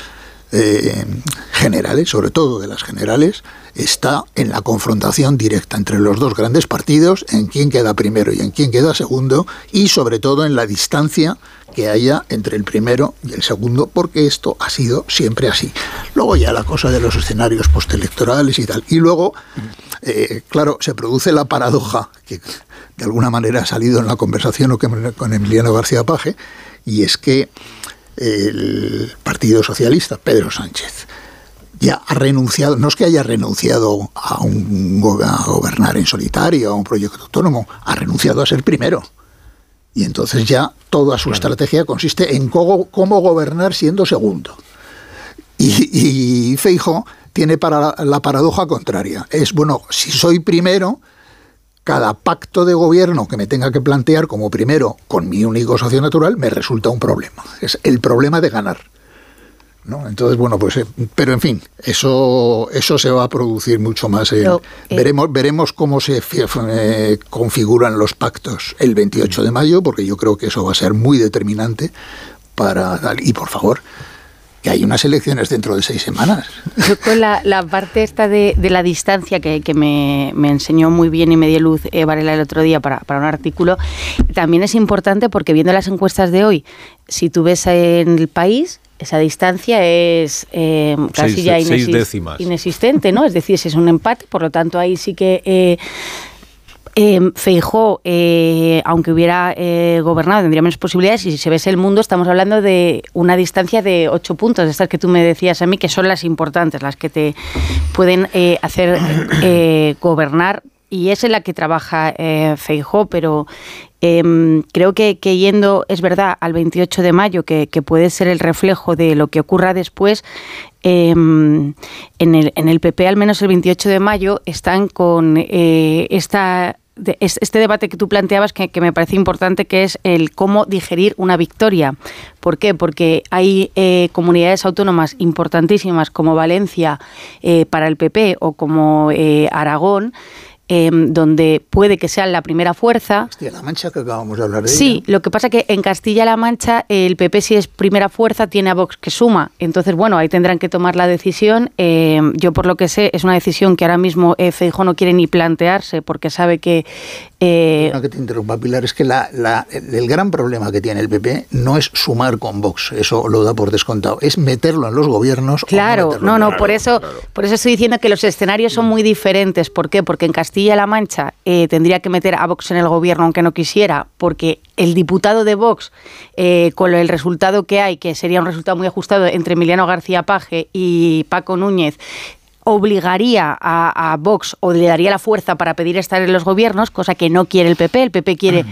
eh, generales, sobre todo de las generales, está en la confrontación directa entre los dos grandes partidos, en quién queda primero y en quién queda segundo, y sobre todo en la distancia que haya entre el primero y el segundo, porque esto ha sido siempre así. Luego ya la cosa de los escenarios postelectorales y tal. Y luego, eh, claro, se produce la paradoja, que de alguna manera ha salido en la conversación con Emiliano García Paje, y es que el Partido Socialista, Pedro Sánchez, ya ha renunciado, no es que haya renunciado a, un, gobernar en solitario, a un proyecto autónomo, ha renunciado a ser primero. Y entonces ya toda su estrategia consiste en cómo, gobernar siendo segundo. Y, y Feijo tiene para la paradoja contraria. Es, bueno, si soy primero, cada pacto de gobierno que me tenga que plantear como primero con mi único socio natural me resulta un problema. Es el problema de ganar. ¿no? Entonces, bueno, pues, eh, pero en fin, eso, eso se va a producir mucho más. Eh, veremos, veremos cómo se eh, configuran los pactos el 28 de mayo, porque yo creo que eso va a ser muy determinante para... Y por favor, que hay unas elecciones dentro de seis semanas. Yo con la, parte esta de, la distancia que, me, enseñó muy bien y me dio luz Varela el otro día para, un artículo, también es importante porque viendo las encuestas de hoy, si tú ves en el país, esa distancia es eh, casi ya inexistente, ¿no? Es decir, si es un empate, por lo tanto ahí sí que eh, eh, Feijó, eh, aunque hubiera eh, gobernado, tendría menos posibilidades. Y si se ves el mundo, estamos hablando de una distancia de ocho puntos, de estas que tú me decías a mí, que son las importantes, las que te pueden eh, hacer gobernar. Y es en la que trabaja Feijó, pero em, creo que, yendo, es verdad, al 28 de mayo, que, puede ser el reflejo de lo que ocurra después, em, en, el, en el PP, al menos el 28 de mayo, están con esta este debate que tú planteabas que, me parece importante, que es el cómo digerir una victoria. ¿Por qué? Porque hay eh, comunidades autónomas importantísimas como Valencia eh, para el PP o como eh, Aragón Em, donde puede que sea la primera fuerza. Castilla-La Mancha, que acabamos de hablar de Sí, lo que pasa que en Castilla-La Mancha el PP si es primera fuerza tiene a Vox que suma. Entonces, bueno, ahí tendrán que tomar la decisión. Em, yo por lo que sé es una decisión que ahora mismo eh, Feijóo no quiere ni plantearse porque sabe que... Eh, no que te interrumpa, Pilar, es que la, el gran problema que tiene el PP no es sumar con Vox, eso lo da por descontado, es meterlo en los gobiernos. Claro, no, no, por eso, por eso estoy diciendo que los escenarios son muy diferentes. ¿Por qué? Porque en Castilla Castilla-La Mancha eh, tendría que meter a Vox en el gobierno aunque no quisiera, porque el diputado de Vox, eh, con el resultado que hay, que sería un resultado muy ajustado entre Emiliano García Paje y Paco Núñez, obligaría a, Vox o le daría la fuerza para pedir estar en los gobiernos, cosa que no quiere el PP. El PP quiere,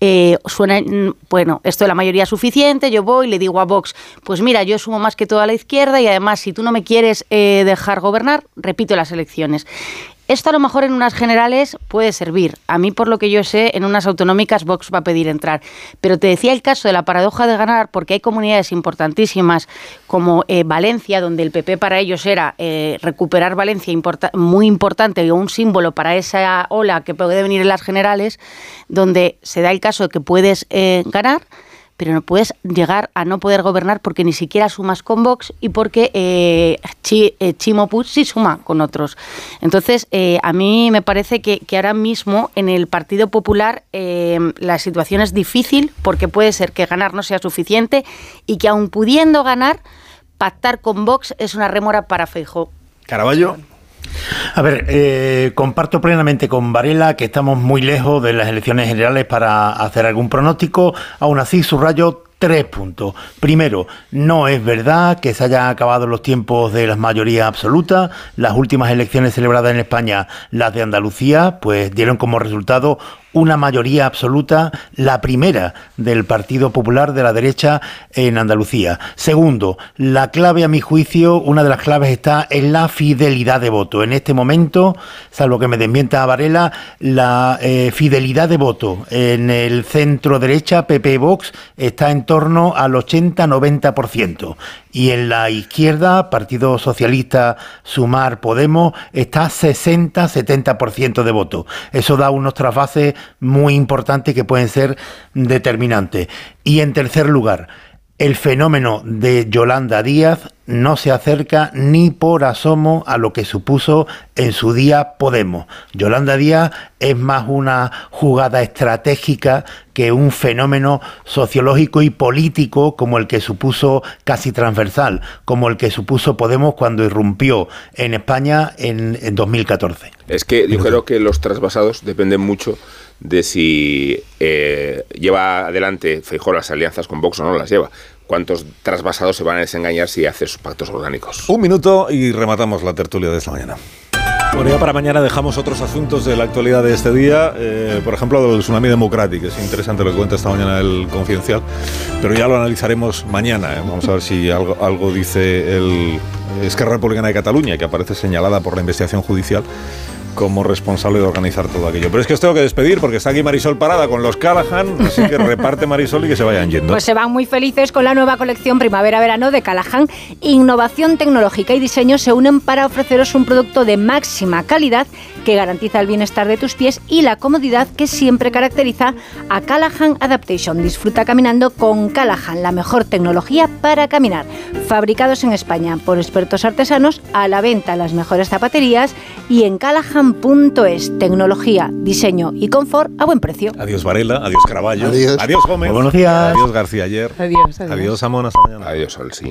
eh, suena, bueno, esto de la mayoría suficiente, yo voy, le digo a Vox, pues mira, yo sumo más que toda la izquierda y además si tú no me quieres dejar gobernar, repito las elecciones. Esto a lo mejor en unas generales puede servir. A mí, por lo que yo sé, en unas autonómicas Vox va a pedir entrar. Pero te decía el caso de la paradoja de ganar, porque hay comunidades importantísimas como eh, Valencia, donde el PP para ellos era eh, recuperar Valencia muy importante y un símbolo para esa ola que puede venir en las generales, donde se da el caso de que puedes eh, ganar pero no puedes llegar a no poder gobernar porque ni siquiera sumas con Vox y porque eh, eh Chimo Puig sí suma con otros. Entonces, eh, a mí me parece que, ahora mismo en el Partido Popular eh, la situación es difícil porque puede ser que ganar no sea suficiente y que aun pudiendo ganar, pactar con Vox es una rémora para Feijóo. Caraballo. A ver, eh, comparto plenamente con Varela que estamos muy lejos de las elecciones generales para hacer algún pronóstico. Aún así, subrayo Tres puntos. Primero, no es verdad que se hayan acabado los tiempos de las mayorías absolutas. Las últimas elecciones celebradas en España, las de Andalucía, pues dieron como resultado una mayoría absoluta, la primera del Partido Popular de la derecha en Andalucía. Segundo, la clave a mi juicio, una de las claves está en la fidelidad de voto. En este momento, salvo que me desmienta a Varela, la eh, fidelidad de voto en el centro derecha, PP Vox, está en torno al 80-90%. Y en la izquierda, Partido Socialista, Sumar, Podemos, está 60-70% de voto. Eso da unos trasvases muy importantes que pueden ser determinantes. Y en tercer lugar, el fenómeno de Yolanda Díaz no se acerca ni por asomo a lo que supuso en su día Podemos. Yolanda Díaz es más una jugada estratégica que un fenómeno sociológico y político como el que supuso casi transversal, como el que supuso Podemos cuando irrumpió en España en, 2014. Es que yo creo que los trasvasados dependen mucho de si eh, lleva adelante Feijóo las alianzas con Vox o no las lleva. ¿Cuántos trasvasados se van a desengañar si hace sus pactos orgánicos? Un minuto y rematamos la tertulia de esta mañana. Bueno, ya para mañana dejamos otros asuntos de la actualidad de este día, eh, por ejemplo, del tsunami democrático, es interesante lo que cuenta esta mañana el Confidencial, pero ya lo analizaremos mañana. ¿eh? Vamos a ver si algo, algo dice el Esquerra Republicana de Cataluña, que aparece señalada por la investigación judicial como responsable de organizar todo aquello. Pero es que os tengo que despedir porque está aquí Marisol Parada con los Callahan, así que reparte Marisol y que se vayan yendo. Pues se van muy felices con la nueva colección primavera-verano de Callahan. Innovación tecnológica y diseño se unen para ofreceros un producto de máxima calidad que garantiza el bienestar de tus pies y la comodidad que siempre caracteriza a Callahan Adaptation. Disfruta caminando con Callahan, la mejor tecnología para caminar. Fabricados en España por expertos artesanos, a la venta en las mejores zapaterías y en callahan.es. Tecnología, diseño y confort a buen precio. Adiós Varela, adiós Caraballo, Adiós. adiós Gómez, Buenos días. adiós García ayer, Adiós, adiós. adiós Amón, hasta mañana. Adiós.